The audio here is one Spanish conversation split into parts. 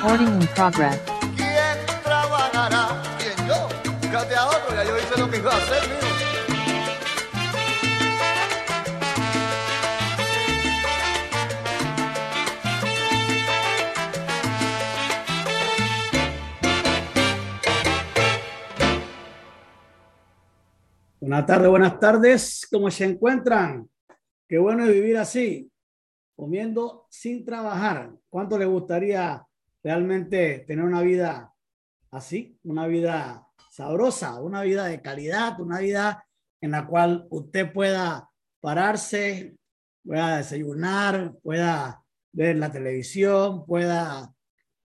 Recording in progress. ¿Quién trabajará? ¿Quién yo? Fíjate a otro, ya yo hice lo que iba a hacer, mijo. Buenas tardes, buenas tardes. ¿Cómo se encuentran? Qué bueno es vivir así, comiendo sin trabajar. ¿Cuánto le gustaría realmente tener una vida así? Una vida sabrosa, una vida de calidad, una vida en la cual usted pueda pararse, pueda desayunar, pueda ver la televisión, pueda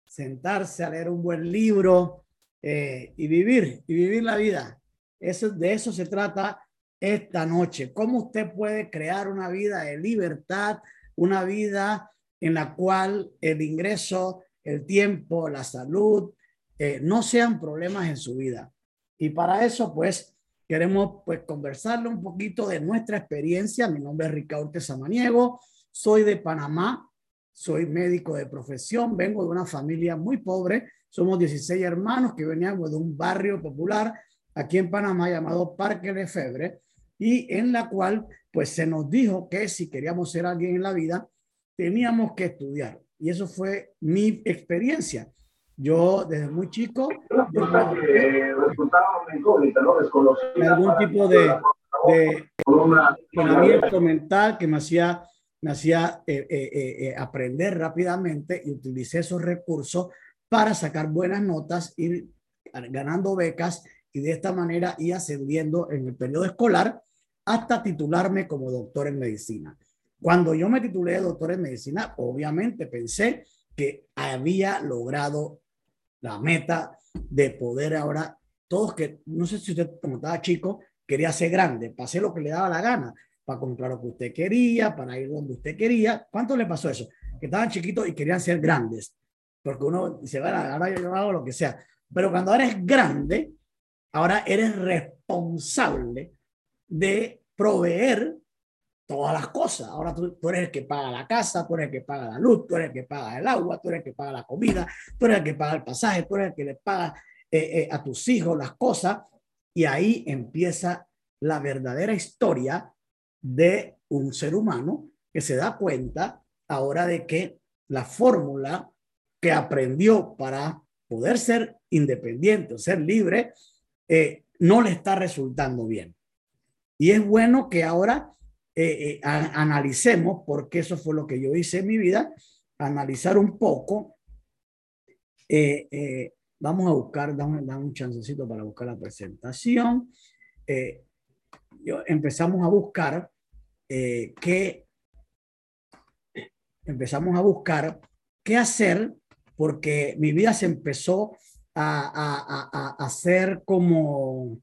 sentarse a leer un buen libro eh, y vivir, y vivir la vida. Eso, de eso se trata esta noche. ¿Cómo usted puede crear una vida de libertad, una vida en la cual el ingreso, el tiempo, la salud, eh, no sean problemas en su vida? Y para eso, pues, queremos pues conversarle un poquito de nuestra experiencia. Mi nombre es Ricardo Samaniego, soy de Panamá, soy médico de profesión, vengo de una familia muy pobre, somos 16 hermanos que veníamos de un barrio popular aquí en Panamá llamado Parque de Febre y en la cual pues se nos dijo que si queríamos ser alguien en la vida teníamos que estudiar y eso fue mi experiencia. Yo desde muy chico yo algún tipo de, de entrenamiento mental que me hacía me hacía eh, eh, eh, aprender rápidamente y utilicé esos recursos para sacar buenas notas y ganando becas y de esta manera ir ascendiendo en el periodo escolar hasta titularme como doctor en medicina. Cuando yo me titulé doctor en medicina, obviamente pensé que había logrado la meta de poder ahora, todos que, no sé si usted como estaba chico, quería ser grande, pasé lo que le daba la gana, para comprar lo que usted quería, para ir donde usted quería. ¿Cuánto le pasó eso? Que estaban chiquitos y querían ser grandes, porque uno dice, bueno, ahora yo hago lo que sea. Pero cuando eres grande, ahora eres responsable de proveer todas las cosas. Ahora tú, tú, eres el que paga la casa, tú eres el que paga la luz, tú eres el que paga el agua, tú eres el que paga la comida, tú eres el que paga el pasaje, tú eres el que le paga eh, eh, a tus hijos las cosas. Y ahí empieza la verdadera historia de un ser humano que se da cuenta ahora de que la fórmula que aprendió para poder ser independiente o ser libre eh, no le está resultando bien. Y es bueno que ahora eh, eh, analicemos, porque eso fue lo que yo hice en mi vida, analizar un poco. vamos a buscar, dame, dame, un chancecito para buscar la presentación. yo, empezamos a buscar qué empezamos a buscar qué hacer porque mi vida se empezó a, a, a, hacer como,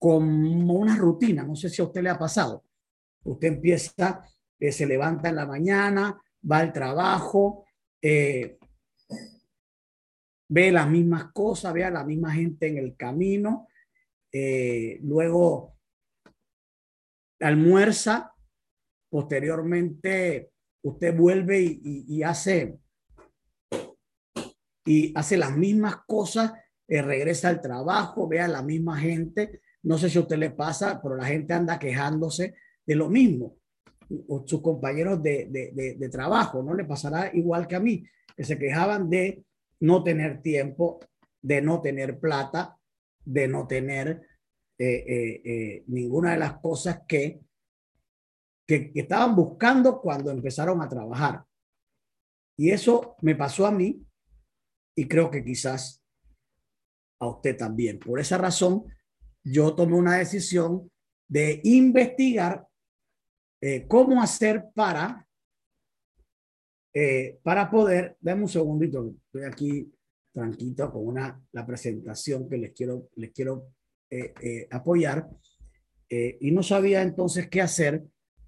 como una rutina. No sé si a usted le ha pasado. Usted empieza, eh, se levanta en la mañana, va al trabajo, eh, ve las mismas cosas, ve a la misma gente en el camino, eh, luego almuerza, posteriormente usted vuelve y, hace y hace las mismas cosas, regresa al trabajo, ve a la misma gente. No sé si a usted le pasa, pero la gente anda quejándose de lo mismo. O sus compañeros de, de, de, trabajo, ¿no? Le pasará igual que a mí, que se quejaban de no tener tiempo, de no tener plata, de no tener eh, eh, eh, ninguna de las cosas que, que, que, estaban buscando cuando empezaron a trabajar. Y eso me pasó a mí y creo que quizás a usted también. Por esa razón, yo tomé una decisión de investigar eh, cómo hacer para, eh, para poder, dame un segundito, estoy aquí tranquilo con una, la presentación que les quiero, les quiero eh, apoyar. y no sabía entonces qué hacer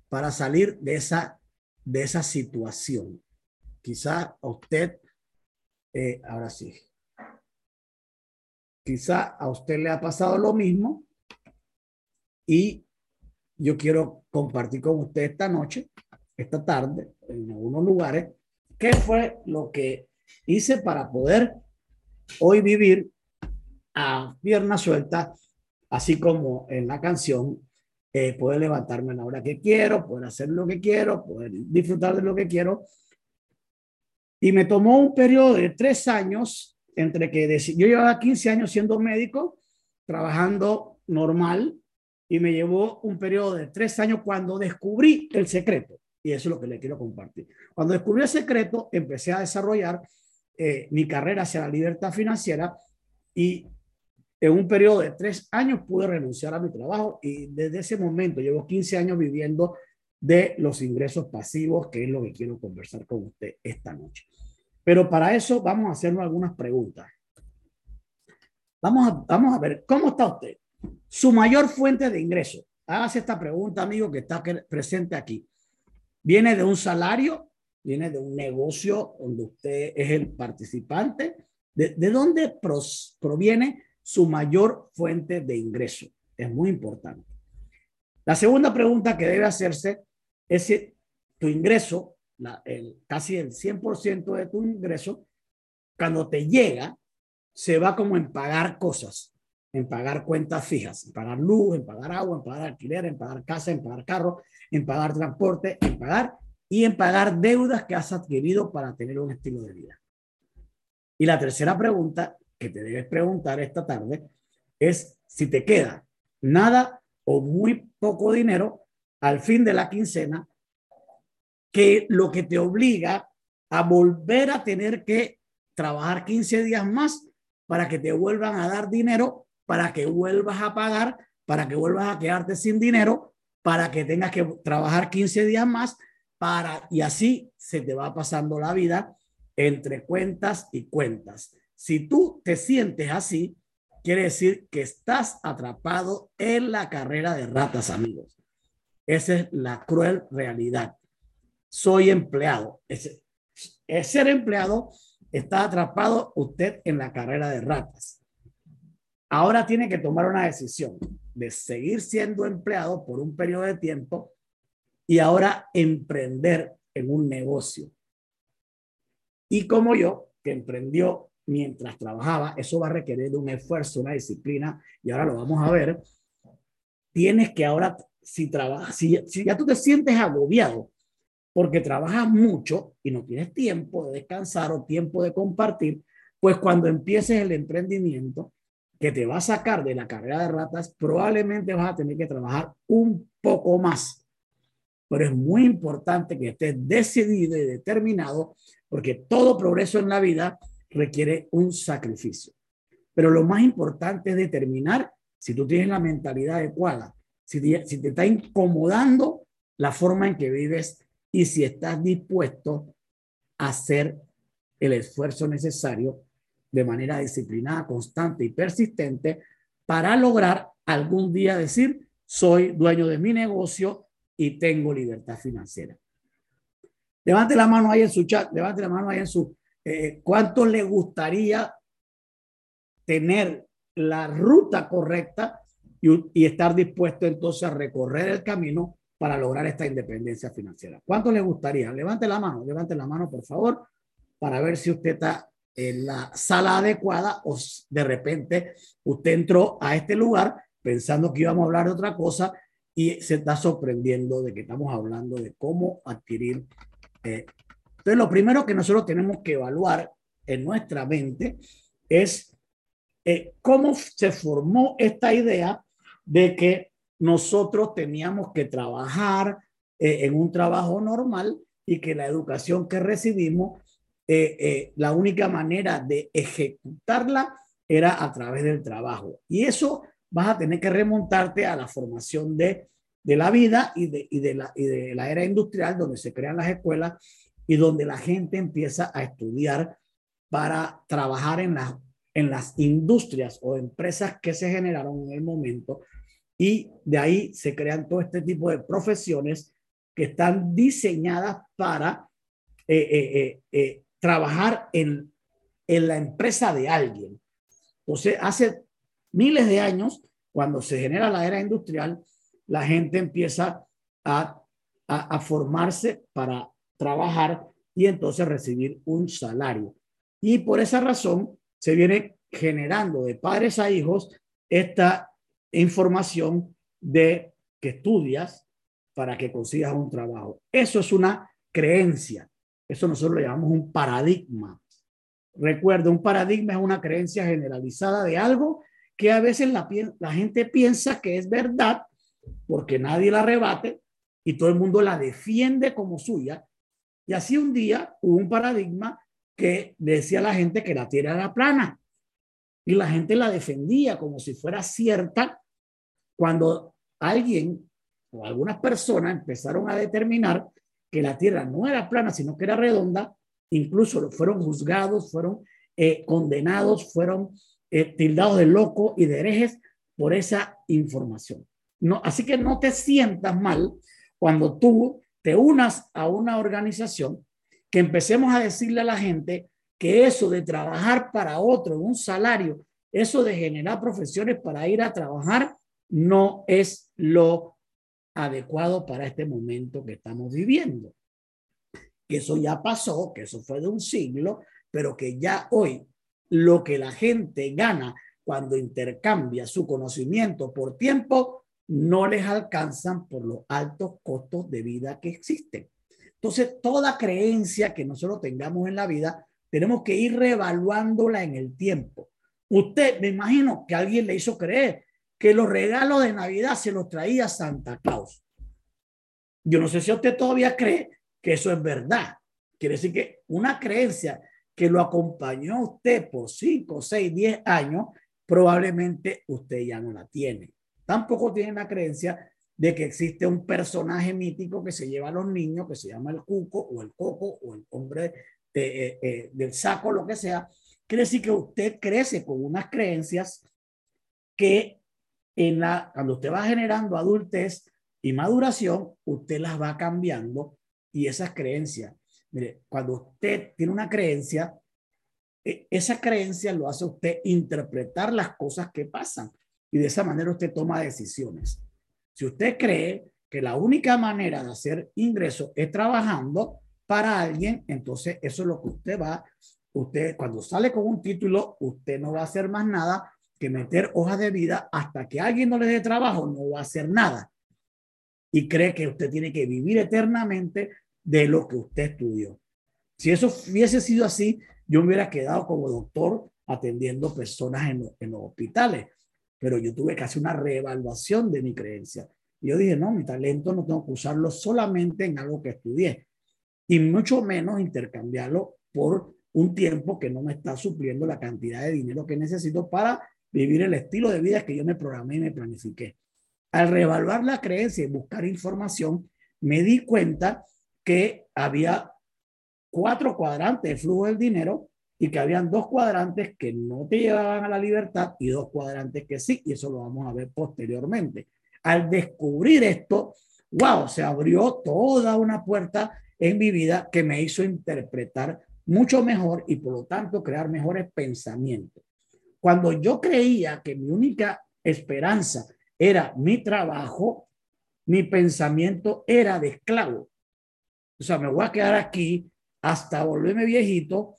para salir de esa, de esa situación. Quizá usted ahora sí. Quizá a usted le ha pasado lo mismo y yo quiero compartir con usted esta noche, esta tarde, en algunos lugares, qué fue lo que hice para poder hoy vivir a pierna suelta, así como en la canción, eh, poder levantarme a la hora que quiero, poder hacer lo que quiero, poder disfrutar de lo que quiero. Y me tomó un periodo de tres años entre que yo llevaba 15 años siendo médico, trabajando normal, y me llevó un periodo de tres años cuando descubrí el secreto. Y eso es lo que le quiero compartir. Cuando descubrí el secreto, empecé a desarrollar eh, mi carrera hacia la libertad financiera y en un periodo de tres años pude renunciar a mi trabajo y desde ese momento llevo 15 años viviendo de los ingresos pasivos, que es lo que quiero conversar con usted esta noche. Pero para eso vamos a hacernos algunas preguntas. Vamos a, vamos a ver, ¿cómo está usted? Su mayor fuente de ingreso. Hágase esta pregunta, amigo, que está presente aquí. ¿Viene de un salario? ¿Viene de un negocio donde usted es el participante? ¿De, de dónde proviene su mayor fuente de ingreso? Es muy importante. La segunda pregunta que debe hacerse es si tu ingreso, el, casi el 100% de tu ingreso, cuando te llega, se va como en pagar cosas, en pagar cuentas fijas, en pagar luz, en pagar agua, en pagar alquiler, en pagar casa, en pagar carro, en pagar transporte, en pagar y en pagar deudas que has adquirido para tener un estilo de vida. Y la tercera pregunta que te debes preguntar esta tarde es si te queda nada o muy poco dinero al fin de la quincena, que lo que te obliga a volver a tener que trabajar 15 días más para que te vuelvan a dar dinero, para que vuelvas a pagar, para que vuelvas a quedarte sin dinero, para que tengas que trabajar 15 días más, para y así se te va pasando la vida entre cuentas y cuentas. Si tú te sientes así, quiere decir que estás atrapado en la carrera de ratas, amigos. Esa es la cruel realidad. Soy empleado. Es, es ser empleado está atrapado usted en la carrera de ratas. Ahora tiene que tomar una decisión de seguir siendo empleado por un periodo de tiempo y ahora emprender en un negocio. Y como yo, que emprendió mientras trabajaba, eso va a requerir un esfuerzo, una disciplina, y ahora lo vamos a ver. Tienes que ahora, si trabajas, si, si ya tú te sientes agobiado porque trabajas mucho y no tienes tiempo de descansar o tiempo de compartir, pues cuando empieces el emprendimiento que te va a sacar de la carrera de ratas, probablemente vas a tener que trabajar un poco más. Pero es muy importante que estés decidido y determinado porque todo progreso en la vida requiere un sacrificio. Pero lo más importante es determinar si tú tienes la mentalidad adecuada, si si te está incomodando la forma en que vives y si estás dispuesto a hacer el esfuerzo necesario de manera disciplinada, constante y persistente para lograr algún día decir, soy dueño de mi negocio y tengo libertad financiera. Levante la mano ahí en su chat, levante la mano ahí en su... Eh, ¿Cuánto le gustaría tener la ruta correcta y, y estar dispuesto entonces a recorrer el camino para lograr esta independencia financiera. ¿Cuánto le gustaría? Levante la mano, levante la mano, por favor, para ver si usted está en la sala adecuada o de repente usted entró a este lugar pensando que íbamos a hablar de otra cosa y se está sorprendiendo de que estamos hablando de cómo adquirir. Eh. Entonces, lo primero que nosotros tenemos que evaluar en nuestra mente es eh, cómo se formó esta idea de que nosotros teníamos que trabajar eh, en un trabajo normal y que la educación que recibimos, eh, eh, la única manera de ejecutarla era a través del trabajo. Y eso vas a tener que remontarte a la formación de, de la vida y de, y, de la, y de la era industrial, donde se crean las escuelas y donde la gente empieza a estudiar para trabajar en las, en las industrias o empresas que se generaron en el momento y de ahí se crean todo este tipo de profesiones que están diseñadas para eh, eh, eh, trabajar en, en la empresa de alguien. Entonces, hace miles de años, cuando se genera la era industrial, la gente empieza a, a, a, formarse para trabajar y entonces recibir un salario. Y por esa razón se viene generando de padres a hijos esta información de que estudias para que consigas un trabajo. Eso es una creencia. Eso nosotros lo llamamos un paradigma. Recuerda, un paradigma es una creencia generalizada de algo que a veces la, la gente piensa que es verdad porque nadie la rebate y todo el mundo la defiende como suya. Y así un día hubo un paradigma que decía a la gente que la Tierra era plana y la gente la defendía como si fuera cierta cuando alguien o algunas personas empezaron a determinar que la Tierra no era plana, sino que era redonda, incluso fueron juzgados, fueron eh, condenados, fueron eh, tildados de loco y de herejes por esa información. No, así que no te sientas mal cuando tú te unas a una organización que empecemos a decirle a la gente que eso de trabajar para otro un salario, eso de generar profesiones para ir a trabajar, no es lo adecuado para este momento que estamos viviendo. Que eso ya pasó, que eso fue de un siglo, pero que ya hoy lo que la gente gana cuando intercambia su conocimiento por tiempo no les alcanzan por los altos costos de vida que existen. Entonces, toda creencia que nosotros tengamos en la vida, tenemos que ir reevaluándola en el tiempo. Usted, me imagino que alguien le hizo creer que los regalos de Navidad se los traía Santa Claus. Yo no sé si usted todavía cree que eso es verdad. Quiere decir que una creencia que lo acompañó a usted por 5, 6, 10 años, probablemente usted ya no la tiene. Tampoco tiene la creencia de que existe un personaje mítico que se lleva a los niños, que se llama el cuco o el coco o el hombre eh, eh, del saco, lo que sea. Quiere decir que usted crece con unas creencias que en la, cuando usted va generando adultez y maduración, usted las va cambiando y esas creencias. Mire, cuando usted tiene una creencia, e, esa creencia lo hace usted interpretar las cosas que pasan y de esa manera usted toma decisiones. Si usted cree que la única manera de hacer ingresos es trabajando para alguien, entonces eso es lo que usted va, usted cuando sale con un título, usted no va a hacer más nada que meter hojas de vida hasta que alguien no le dé trabajo, no va a hacer nada. Y cree que usted tiene que vivir eternamente de lo que usted estudió. Si eso hubiese sido así, yo me hubiera quedado como doctor atendiendo personas en, en los hospitales pero yo tuve que hacer una reevaluación de mi creencia. Yo dije, no, mi talento no tengo que usarlo solamente en algo que estudié, y mucho menos intercambiarlo por un tiempo que no me está supliendo la cantidad de dinero que necesito para vivir el estilo de vida que yo me programé y me planifiqué. Al reevaluar la creencia y buscar información, me di cuenta que había cuatro cuadrantes de flujo del dinero y que habían dos cuadrantes que no te llevaban a la libertad y dos cuadrantes que sí, y eso lo vamos a ver posteriormente. Al descubrir esto, wow, se abrió toda una puerta en mi vida que me hizo interpretar mucho mejor y por lo tanto crear mejores pensamientos. Cuando yo creía que mi única esperanza era mi trabajo, mi pensamiento era de esclavo. O sea, me voy a quedar aquí hasta volverme viejito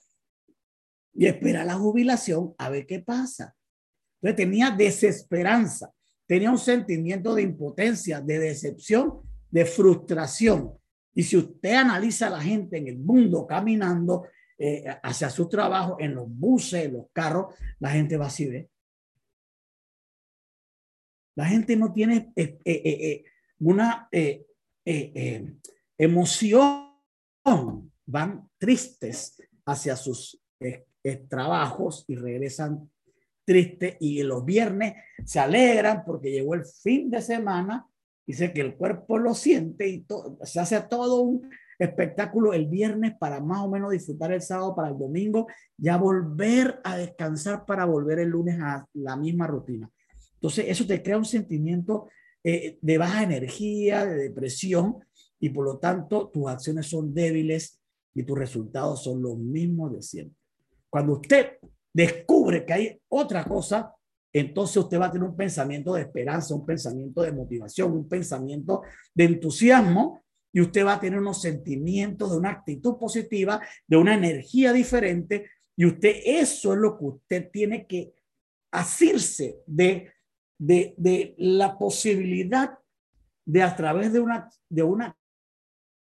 y espera la jubilación a ver qué pasa. Entonces tenía desesperanza, tenía un sentimiento de impotencia, de decepción, de frustración. Y si usted analiza a la gente en el mundo caminando eh, hacia su trabajo, en los buses, en los carros, la gente va así, ¿ve? La gente no tiene eh, eh, una emoción, van tristes hacia sus trabajos y regresan tristes y los viernes se alegran porque llegó el fin de semana, dice que el cuerpo lo siente y se hace todo un espectáculo el viernes para más o menos disfrutar el sábado para el domingo, ya volver a descansar para volver el lunes a la misma rutina. Entonces eso te crea un sentimiento eh, de baja energía, de depresión y por lo tanto tus acciones son débiles y tus resultados son los mismos de siempre. Cuando usted descubre que hay otra cosa, entonces usted va a tener un pensamiento de esperanza, un pensamiento de motivación, un pensamiento de entusiasmo y usted va a tener unos sentimientos de una actitud positiva, de una energía diferente Y usted, eso es lo que usted tiene que asirse de, de, de la posibilidad de a través de una, de una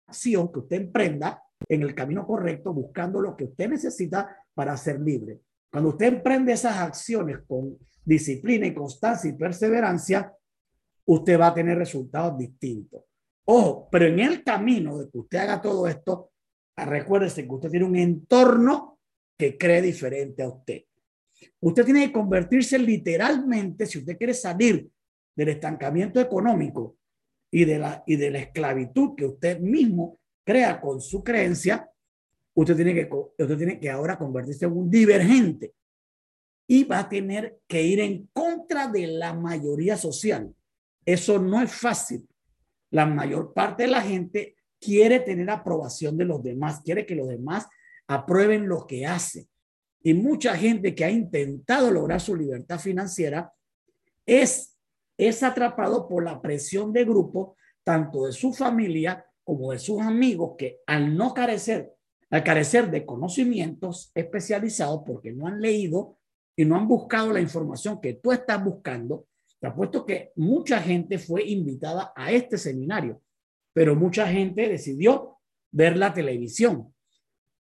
acción que usted emprenda en el camino correcto, buscando lo que usted necesita para ser libre. Cuando usted emprende esas acciones con disciplina y constancia y perseverancia, usted va a tener resultados distintos. Ojo, pero en el camino de que usted haga todo esto, recuérdese que usted tiene un entorno que cree diferente a usted. Usted tiene que convertirse literalmente, si usted quiere salir del estancamiento económico y de la, y de la esclavitud que usted mismo crea con su creencia, usted tiene que, usted tiene que ahora convertirse en un divergente y va a tener que ir en contra de la mayoría social. Eso no es fácil. La mayor parte de la gente quiere tener aprobación de los demás, quiere que los demás aprueben lo que hace. Y mucha gente que ha intentado lograr su libertad financiera es, es atrapado por la presión de grupo, tanto de su familia como de sus amigos, que al no carecer, al carecer de conocimientos especializados, porque no han leído y no han buscado la información que tú estás buscando, te que mucha gente fue invitada a este seminario, pero mucha gente decidió ver la televisión.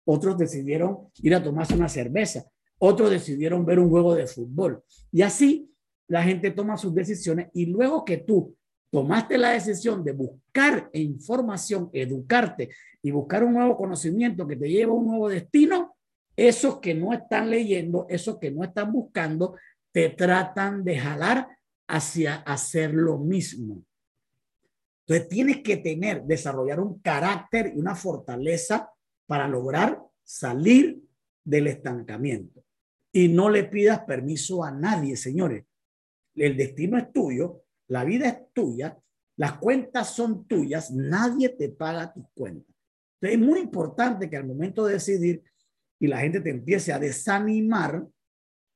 Otros decidieron ir a tomarse una cerveza. Otros decidieron ver un juego de fútbol. Y así la gente toma sus decisiones y luego que tú tomaste la decisión de buscar información, educarte y buscar un nuevo conocimiento que te lleva a un nuevo destino, esos que no están leyendo, esos que no están buscando, te tratan de jalar hacia hacer lo mismo. Entonces tienes que tener, desarrollar un carácter y una fortaleza para lograr salir del estancamiento. Y no le pidas permiso a nadie, señores. El destino es tuyo la vida es tuya, las cuentas son tuyas, nadie te paga tus cuentas. Entonces es muy importante que al momento de decidir y la gente te empiece a desanimar,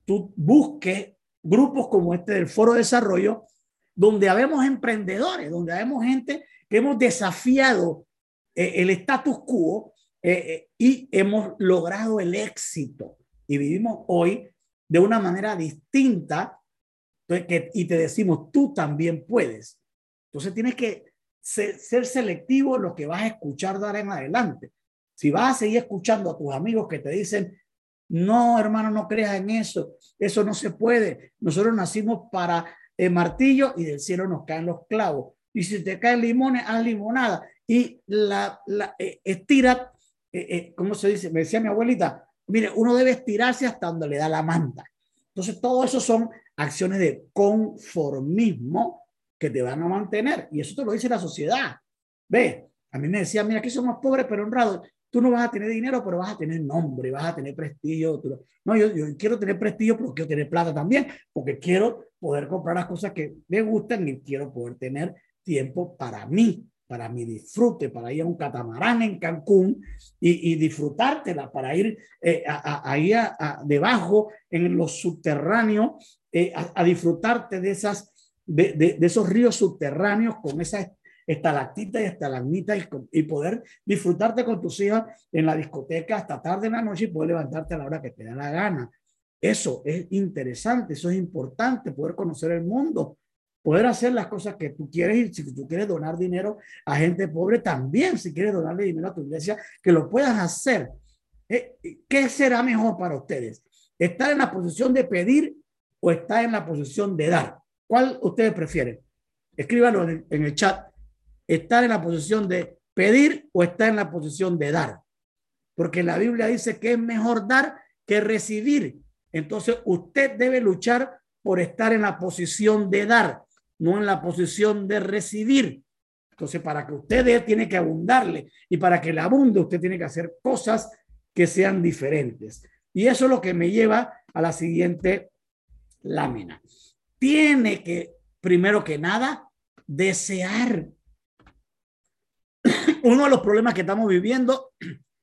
tú busques grupos como este del Foro de Desarrollo, donde habemos emprendedores, donde habemos gente que hemos desafiado eh, el status quo eh, eh, y hemos logrado el éxito. Y vivimos hoy de una manera distinta y te decimos, tú también puedes. Entonces tienes que ser, selectivo en lo que vas a escuchar dar en adelante. Si vas a seguir escuchando a tus amigos que te dicen, no, hermano, no creas en eso, eso no se puede. Nosotros nacimos para el martillo y del cielo nos caen los clavos. Y si te caen limones, haz limonada. Y la, la eh, estira, eh, eh, ¿cómo se dice? Me decía mi abuelita, mire, uno debe estirarse hasta donde le da la manta. Entonces, todo eso son acciones de conformismo que te van a mantener. Y eso te lo dice la sociedad. Ve, a mí me decía, mira, aquí somos pobres pero honrados. Tú no vas a tener dinero, pero vas a tener nombre, vas a tener prestigio. No, yo, quiero tener prestigio, pero quiero tener plata también, porque quiero poder comprar las cosas que me gustan y quiero poder tener tiempo para mí para mi disfrute, para ir a un catamarán en Cancún y, y disfrutártela, para ir eh, ahí debajo en los subterráneos, eh, a, disfrutarte de, esos ríos subterráneos con esas estalactitas y estalagmitas y, y, poder disfrutarte con tus hijas en la discoteca hasta tarde en la noche y poder levantarte a la hora que te da la gana. Eso es interesante, eso es importante, poder conocer el mundo, poder hacer las cosas que tú quieres y si tú quieres donar dinero a gente pobre también, si quieres donarle dinero a tu iglesia, que lo puedas hacer. Eh, ¿Qué será mejor para ustedes? ¿Estar en la posición de pedir o estar en la posición de dar? ¿Cuál ustedes prefieren? Escríbanlo en el chat. ¿Estar en la posición de pedir o estar en la posición de dar? Porque la Biblia dice que es mejor dar que recibir. Entonces usted debe luchar por estar en la posición de dar no en la posición de recibir. Entonces, para que usted dé, tiene que abundarle. Y para que le abunde, usted tiene que hacer cosas que sean diferentes. Y eso es lo que me lleva a la siguiente lámina. Tiene que, primero que nada, desear. Uno de los problemas que estamos viviendo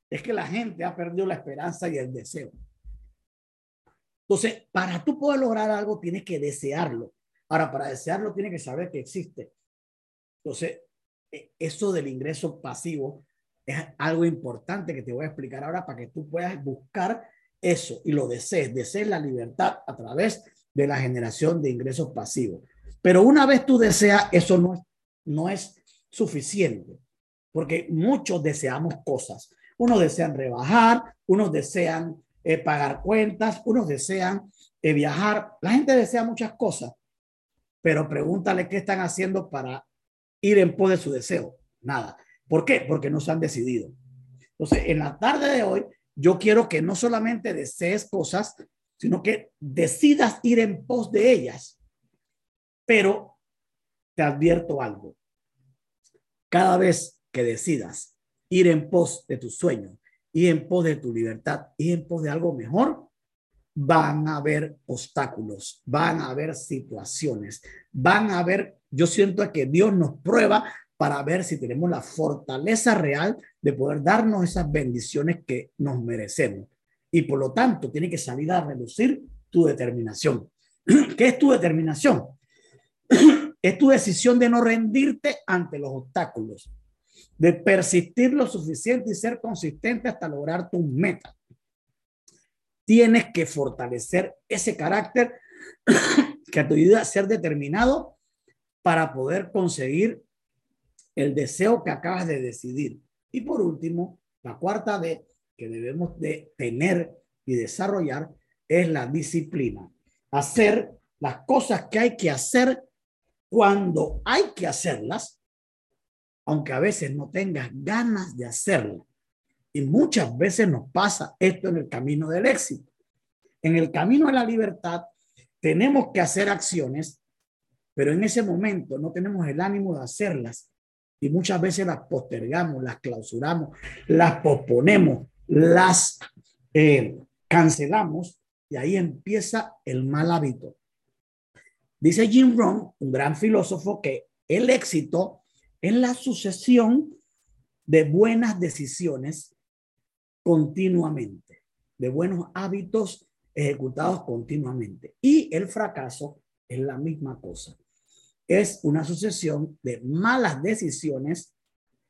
es que la gente ha perdido la esperanza y el deseo. Entonces, para tú poder lograr algo, tienes que desearlo. Ahora, para desearlo, tiene que saber que existe. Entonces, e, eso del ingreso pasivo es algo importante que te voy a explicar ahora para que tú puedas buscar eso y lo desees, desees la libertad a través de la generación de ingresos pasivos. Pero una vez tú deseas, eso no es, no es suficiente, porque muchos deseamos cosas. Unos desean rebajar, unos desean eh, pagar cuentas, unos desean eh, viajar. La gente desea muchas cosas, pero pregúntale qué están haciendo para ir en pos de su deseo. Nada. ¿Por qué? Porque no se han decidido. Entonces, en la tarde de hoy, yo quiero que no solamente desees cosas, sino que decidas ir en pos de ellas. Pero te advierto algo. Cada vez que decidas ir en pos de tus sueños, ir en pos de tu libertad, ir en pos de algo mejor, van a haber obstáculos, van a haber situaciones, van a haber, yo siento que Dios nos prueba para ver si tenemos la fortaleza real de poder darnos esas bendiciones que nos merecemos. Y por lo tanto, tiene que salir a reducir tu determinación. ¿Qué es tu determinación? Es tu decisión de no rendirte ante los obstáculos, de persistir lo suficiente y ser consistente hasta lograr tu meta. Tienes que fortalecer ese carácter que te ayuda a ser determinado para poder conseguir el deseo que acabas de decidir. Y por último, la cuarta D que debemos de tener y desarrollar es la disciplina. Hacer las cosas que hay que hacer cuando hay que hacerlas, aunque a veces no tengas ganas de hacerlo. Y muchas veces nos pasa esto en el camino del éxito. En el camino de la libertad tenemos que hacer acciones, pero en ese momento no tenemos el ánimo de hacerlas y muchas veces las postergamos, las clausuramos, las posponemos, las eh, cancelamos y ahí empieza el mal hábito. Dice Jim Rohn, un gran filósofo, que el éxito es la sucesión de buenas decisiones continuamente, de buenos hábitos ejecutados continuamente. Y el fracaso es la misma cosa es una sucesión de malas decisiones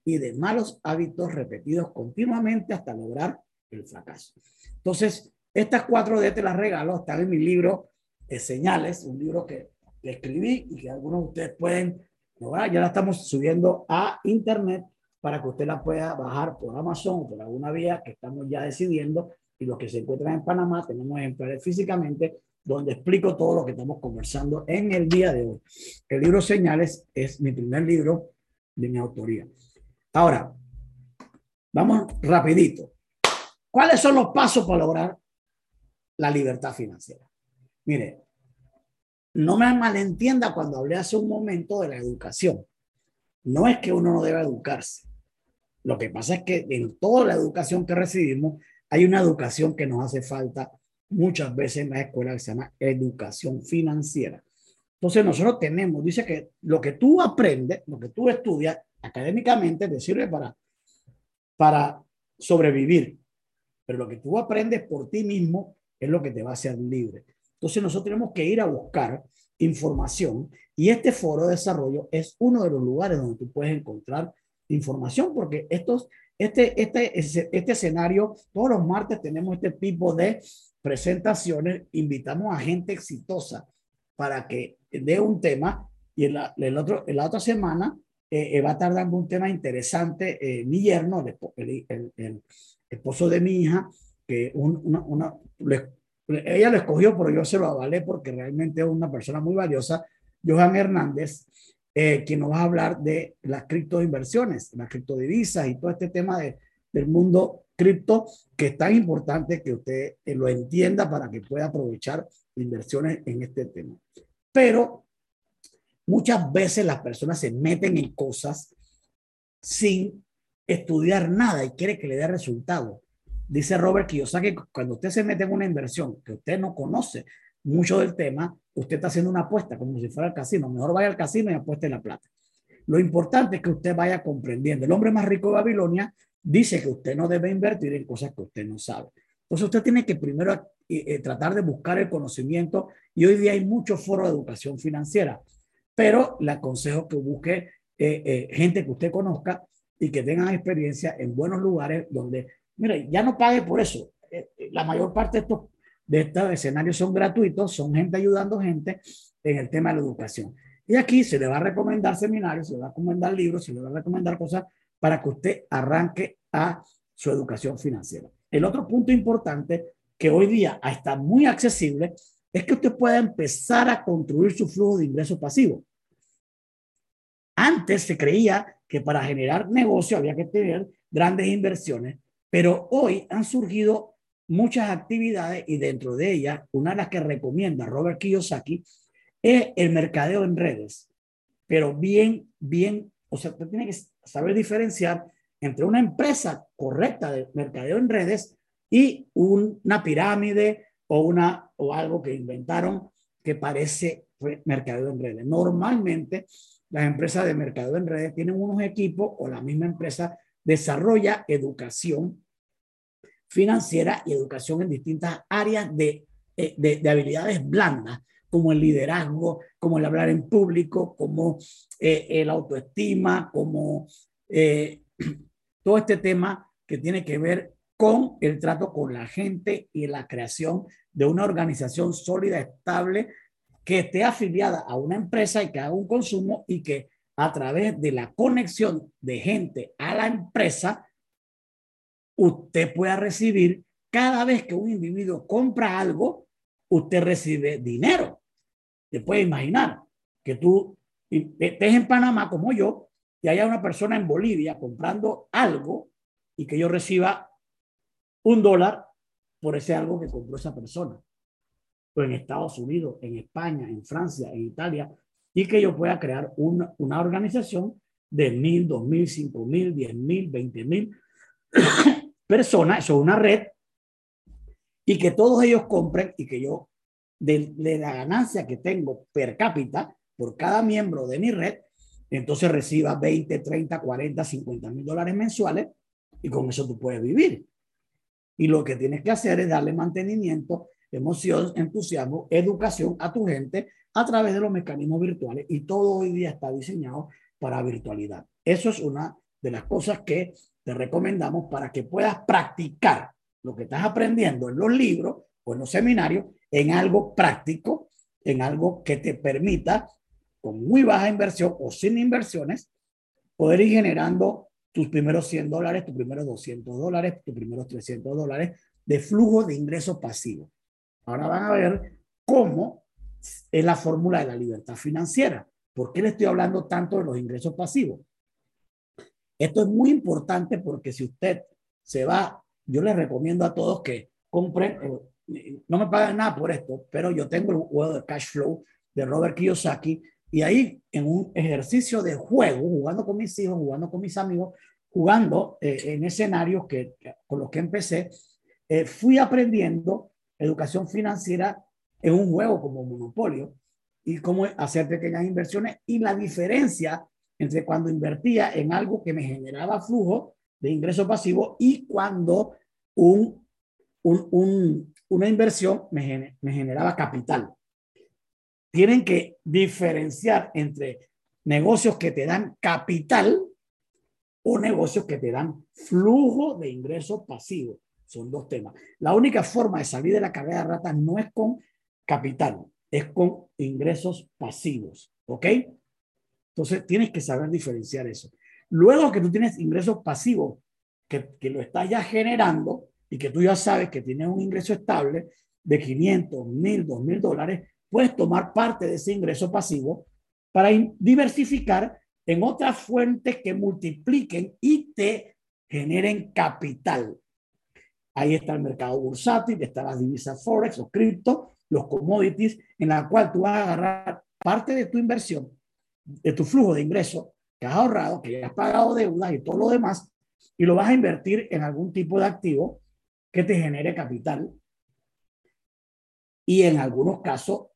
y de malos hábitos repetidos continuamente hasta lograr el fracaso. Entonces, estas cuatro D te las regalo, están en mi libro de Señales, un libro que, escribí y que algunos de ustedes pueden, ya la estamos subiendo a internet para que usted la pueda bajar por Amazon o por alguna vía que estamos ya decidiendo y los que se encuentran en Panamá tenemos ejemplares físicamente donde explico todo lo que estamos conversando en el día de hoy. El libro Señales es mi primer libro de mi autoría. Ahora, vamos rapidito. ¿Cuáles son los pasos para lograr la libertad financiera? Mire, no me malentienda cuando hablé hace un momento de la educación. No es que uno no deba educarse. Lo que pasa es que en toda la educación que recibimos hay una educación que nos hace falta muchas veces en la escuela que se llama educación financiera. Entonces nosotros tenemos, dice que lo que tú aprendes, lo que tú estudias académicamente te sirve para, para sobrevivir, pero lo que tú aprendes por ti mismo es lo que te va a hacer libre. Entonces nosotros tenemos que ir a buscar información y este foro de desarrollo es uno de los lugares donde tú puedes encontrar información porque estos, este, este, este escenario, todos los martes tenemos este tipo de presentaciones, invitamos a gente exitosa para que dé un tema y en la, el otro, en la otra semana eh, eh, va a estar dando un tema interesante eh, mi yerno, el, el, esposo de mi hija, que una, una ella lo escogió, pero yo se lo avalé porque realmente es una persona muy valiosa, Johan Hernández, quien nos va a hablar de las criptoinversiones, las criptodivisas y todo este tema de, del mundo cripto, que es tan importante que usted eh, lo entienda para que pueda aprovechar inversiones en este tema. Pero muchas veces las personas se meten en cosas sin estudiar nada y quiere que le dé resultado. Dice Robert Kiyosaki, cuando usted se mete en una inversión que usted no conoce mucho del tema, usted está haciendo una apuesta como si fuera al casino. Mejor vaya al casino y apueste la plata. Lo importante es que usted vaya comprendiendo. El hombre más rico de Babilonia dice que usted no debe invertir en cosas que usted no sabe. Entonces usted tiene que primero eh, eh, tratar de buscar el conocimiento y hoy día hay muchos foros de educación financiera, pero le aconsejo que busque eh, gente que usted conozca y que tengan experiencia en buenos lugares donde, mire, ya no pague por eso. eh, la mayor parte de estos, de estos escenarios son gratuitos, son gente ayudando gente en el tema de la educación. Y aquí se le va a recomendar seminarios, se le va a recomendar libros, se le va a recomendar cosas para que usted arranque a su educación financiera. El otro punto importante que hoy día está muy accesible es que usted pueda empezar a construir su flujo de ingresos pasivos. Antes se creía que para generar negocio había que tener grandes inversiones, pero hoy han surgido muchas actividades y dentro de ellas, una de las que recomienda Robert Kiyosaki es el mercadeo en redes. Pero bien, bien, o sea, usted tiene que saber diferenciar entre una empresa correcta de mercadeo en redes y una pirámide o, una, o algo que inventaron que parece mercadeo en redes. Normalmente las empresas de mercado en redes tienen unos equipos o la misma empresa desarrolla educación financiera y educación en distintas áreas de, eh, de, habilidades blandas, como el liderazgo, como el hablar en público, como eh, el autoestima, como eh, todo este tema que tiene que ver con el trato con la gente y la creación de una organización sólida, estable, que esté afiliada a una empresa y que haga un consumo y que a través de la conexión de gente a la empresa, usted pueda recibir cada vez que un individuo compra algo, usted recibe dinero. Te puede imaginar que tú estés en Panamá como yo y haya una persona en Bolivia comprando algo y que yo reciba un dólar por ese algo que compró esa persona en Estados Unidos, en España, en Francia, en Italia, y que yo pueda crear una, una organización de mil, dos mil, cinco mil, diez mil, veinte mil personas, eso es una red, y que todos ellos compren y que yo, de, de la ganancia que tengo per cápita por cada miembro de mi red, entonces reciba 20, 30, 40, 50 mil dólares mensuales y con eso tú puedes vivir. Y lo que tienes que hacer es darle mantenimiento emoción, entusiasmo, educación a tu gente a través de los mecanismos virtuales y todo hoy día está diseñado para virtualidad. Eso es una de las cosas que te recomendamos para que puedas practicar lo que estás aprendiendo en los libros o en los seminarios en algo práctico, en algo que te permita, con muy baja inversión o sin inversiones, poder ir generando tus primeros 100 dólares, tus primeros 200 dólares, tus primeros 300 dólares de flujo de ingresos pasivos. Ahora van a ver cómo es la fórmula de la libertad financiera. ¿Por qué le estoy hablando tanto de los ingresos pasivos? Esto es muy importante porque si usted se va, yo les recomiendo a todos que compren, eh, no me pagan nada por esto, pero yo tengo el juego de cash flow de Robert Kiyosaki y ahí en un ejercicio de juego, jugando con mis hijos, jugando con mis amigos, jugando eh, en escenarios que, con los que empecé, eh, fui aprendiendo educación financiera es un juego como monopolio y cómo hacer pequeñas inversiones y la diferencia entre cuando invertía en algo que me generaba flujo de ingreso pasivo y cuando un, un, una inversión me, me generaba capital. Tienen que diferenciar entre negocios que te dan capital o negocios que te dan flujo de ingreso pasivo. Son dos temas. La única forma de salir de la carrera de ratas no es con capital, es con ingresos pasivos. ¿Ok? Entonces tienes que saber diferenciar eso. Luego que tú tienes ingresos pasivos, que, que lo estás ya generando y que tú ya sabes que tienes un ingreso estable de 500, 1000, 2000 dólares, puedes tomar parte de ese ingreso pasivo para diversificar en otras fuentes que multipliquen y te generen capital. Ahí está el mercado bursátil, está las divisas forex o cripto, los commodities, en la cual tú vas a agarrar parte de tu inversión, de tu flujo de ingresos que has ahorrado, que has pagado deudas y todo lo demás, y lo vas a invertir en algún tipo de activo que te genere capital. Y en algunos casos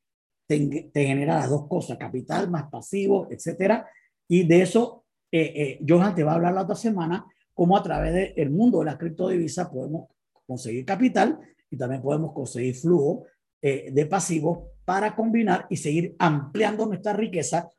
te, genera las dos cosas, capital más pasivo, etcétera. Y de eso, eh, eh, Johan te va a hablar la otra semana, cómo a través del mundo de las criptodivisas podemos conseguir capital y también podemos conseguir flujo eh, de pasivos para combinar y seguir ampliando nuestra riqueza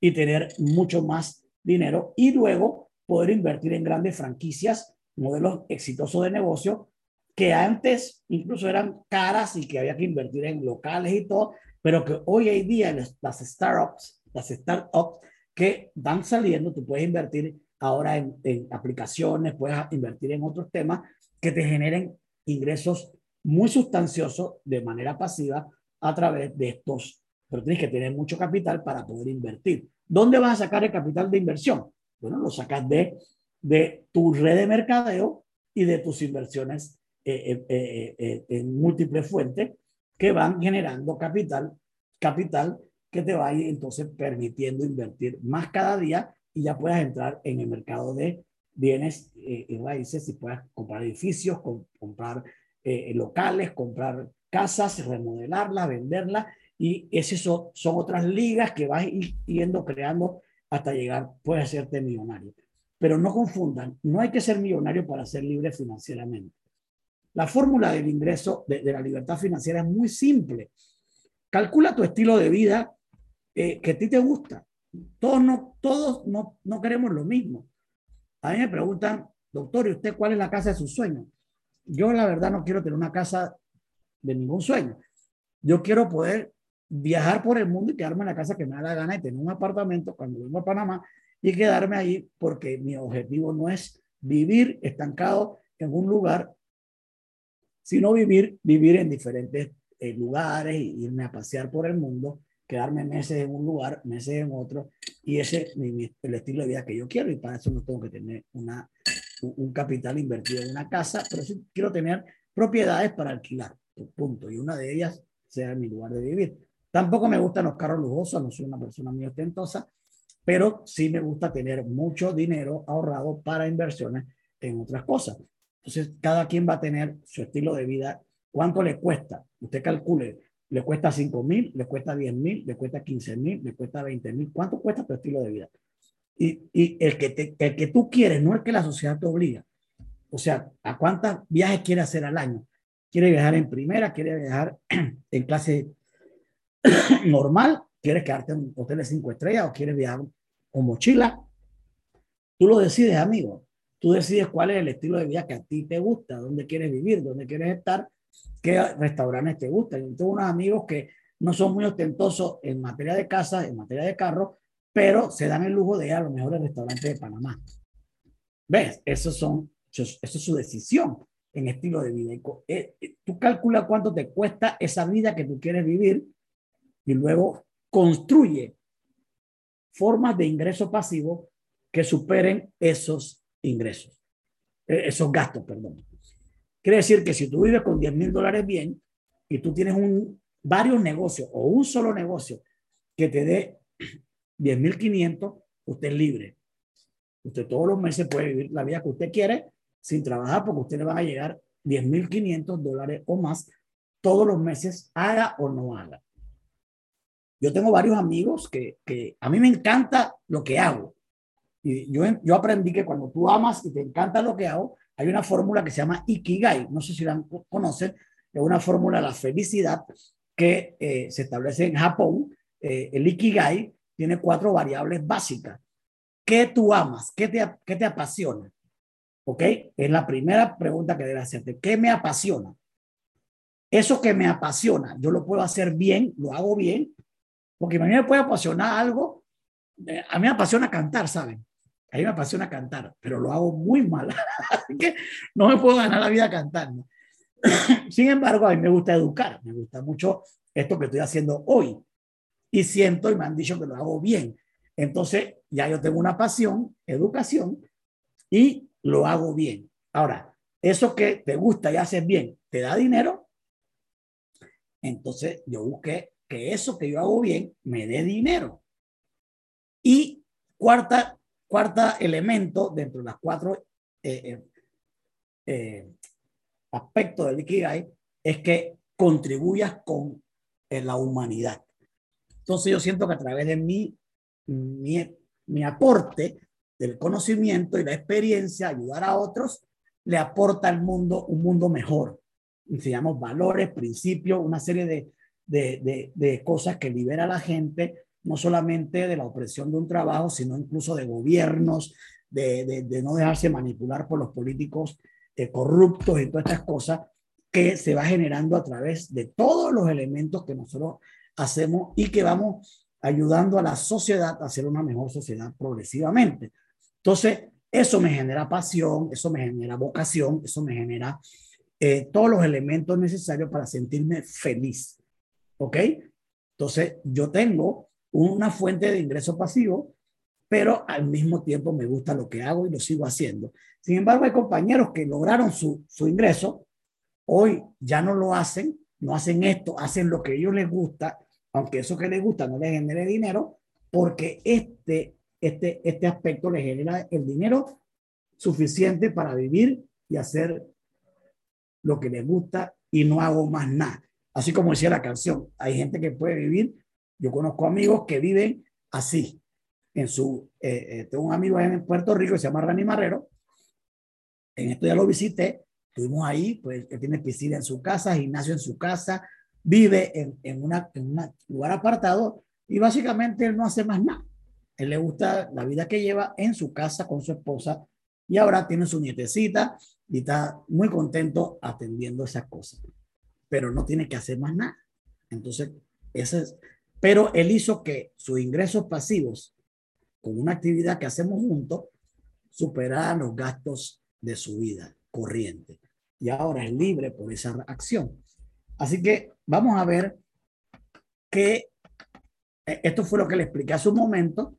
y tener mucho más dinero y luego poder invertir en grandes franquicias, modelos exitosos de negocio que antes incluso eran caras y que había que invertir en locales y todo, pero que hoy en día las startups, las startups que van saliendo, tú puedes invertir ahora en, en aplicaciones, puedes invertir en otros temas que te generen ingresos muy sustanciosos de manera pasiva a través de estos, pero tienes que tener mucho capital para poder invertir. ¿Dónde vas a sacar el capital de inversión? Bueno, lo sacas de, de tu red de mercadeo y de tus inversiones eh, eh, eh, en múltiples fuentes que van generando capital, capital que te va a ir entonces permitiendo invertir más cada día y ya puedas entrar en el mercado de bienes y raíces y puedas comprar edificios, comprar locales, comprar casas, remodelarlas, venderlas y esas son, son otras ligas que vas yendo creando hasta llegar, puedes hacerte millonario. Pero no confundan, no hay que ser millonario para ser libre financieramente. La fórmula del ingreso, de, la libertad financiera es muy simple. Calcula tu estilo de vida eh, que a ti te gusta. Todos, no, todos no, no queremos lo mismo. A mí me preguntan, doctor, ¿y usted cuál es la casa de sus sueños? Yo la verdad no quiero tener una casa de ningún sueño. Yo quiero poder viajar por el mundo y quedarme en la casa que me da la gana y tener un apartamento cuando vengo a Panamá y quedarme ahí porque mi objetivo no es vivir estancado en un lugar, sino vivir, vivir en diferentes eh, lugares, irme a pasear por el mundo, quedarme meses en un lugar, meses en otro, y ese es el estilo de vida que yo quiero y para eso no tengo que tener una, un capital invertido en una casa, pero sí quiero tener propiedades para alquilar, punto, y una de ellas sea mi lugar de vivir. Tampoco me gustan los carros lujosos, no soy una persona muy ostentosa, pero sí me gusta tener mucho dinero ahorrado para inversiones en otras cosas. Entonces, cada quien va a tener su estilo de vida. ¿Cuánto le cuesta? Usted calcule, le cuesta 5 mil, le cuesta 10 mil, le cuesta 15 mil, le cuesta 20 mil. ¿Cuánto cuesta tu estilo de vida? Y, y el, que te, el que tú quieres, no el que la sociedad te obliga. O sea, ¿a cuántos viajes quiere hacer al año? ¿Quiere viajar en primera? ¿Quiere viajar en clase normal, quieres quedarte en un hotel de cinco estrellas o quieres viajar con mochila, tú lo decides, amigo. Tú decides cuál es el estilo de vida que a ti te gusta, dónde quieres vivir, dónde quieres estar, qué restaurantes te gustan. Yo tengo unos amigos que no son muy ostentosos en materia de casa, en materia de carro, pero se dan el lujo de ir a los mejores restaurantes de Panamá. ¿Ves? Esos son, eso es su decisión en estilo de vida. Eh, eh, tú calculas cuánto te cuesta esa vida que tú quieres vivir y luego construye formas de ingreso pasivo que superen esos ingresos, eh, esos gastos, perdón. Quiere decir que si tú vives con 10 mil dólares bien y tú tienes un, varios negocios o un solo negocio que te dé 10 mil 500, usted es libre. Usted todos los meses puede vivir la vida que usted quiere sin trabajar porque usted le van a llegar 10 mil 500 dólares o más todos los meses, haga o no haga. Yo tengo varios amigos que, que a mí me encanta lo que hago. Y yo, yo aprendí que cuando tú amas y te encanta lo que hago, hay una fórmula que se llama Ikigai. No sé si la conocen. Es una fórmula de la felicidad que eh, se establece en Japón. Eh, el Ikigai tiene cuatro variables básicas. ¿Qué tú amas? ¿Qué te, qué te apasiona? ¿Ok? Es la primera pregunta que debes hacerte. ¿Qué me apasiona? Eso que me apasiona, yo lo puedo hacer bien, lo hago bien, porque a mí me puede apasionar algo. Eh, a mí me apasiona cantar, ¿saben? A mí me apasiona cantar, pero lo hago muy mal. Así que no me puedo ganar la vida cantando. Sin embargo, a mí me gusta educar. Me gusta mucho esto que estoy haciendo hoy. Y siento y me han dicho que lo hago bien. Entonces, ya yo tengo una pasión, educación, y lo hago bien. Ahora, eso que te gusta y haces bien, ¿te da dinero? Entonces, yo busqué que eso que yo hago bien me dé dinero. Y cuarta, cuarta elemento dentro de las cuatro eh, eh, eh, aspectos del Ikigai es que contribuyas con la humanidad. Entonces yo siento que a través de mi, mi, mi aporte del conocimiento y la experiencia, ayudar a otros, le aporta al mundo un mundo mejor. Enseñamos valores, principios, una serie de, de, de, cosas que libera a la gente, no solamente de la opresión de un trabajo, sino incluso de gobiernos, de, de, no dejarse manipular por los políticos eh, corruptos y todas estas cosas que se va generando a través de todos los elementos que nosotros hacemos y que vamos ayudando a la sociedad a ser una mejor sociedad progresivamente. Entonces, eso me genera pasión, eso me genera vocación, eso me genera eh, todos los elementos necesarios para sentirme feliz. ¿Ok? Entonces, yo tengo una fuente de ingreso pasivo, pero al mismo tiempo me gusta lo que hago y lo sigo haciendo. Sin embargo, hay compañeros que lograron su, su ingreso, hoy ya no lo hacen, no hacen esto, hacen lo que a ellos les gusta, aunque eso que les gusta no les genere dinero, porque este, este, este aspecto les genera el dinero suficiente para vivir y hacer lo que les gusta y no hago más nada. Así como decía la canción, hay gente que puede vivir, yo conozco amigos que viven así. En su, eh, eh, tengo un amigo en Puerto Rico que se llama Rani Marrero, en esto ya lo visité, estuvimos ahí, pues él tiene piscina en su casa, gimnasio en su casa, vive en, en, una, en un lugar apartado y básicamente él no hace más nada. Él le gusta la vida que lleva en su casa con su esposa y ahora tiene su nietecita y está muy contento atendiendo esas cosas, pero no tiene que hacer más nada. Entonces, ese es, pero él hizo que sus ingresos pasivos con una actividad que hacemos juntos superaran los gastos de su vida corriente. Y ahora es libre por esa acción. Así que vamos a ver que eh, esto fue lo que le expliqué hace un momento,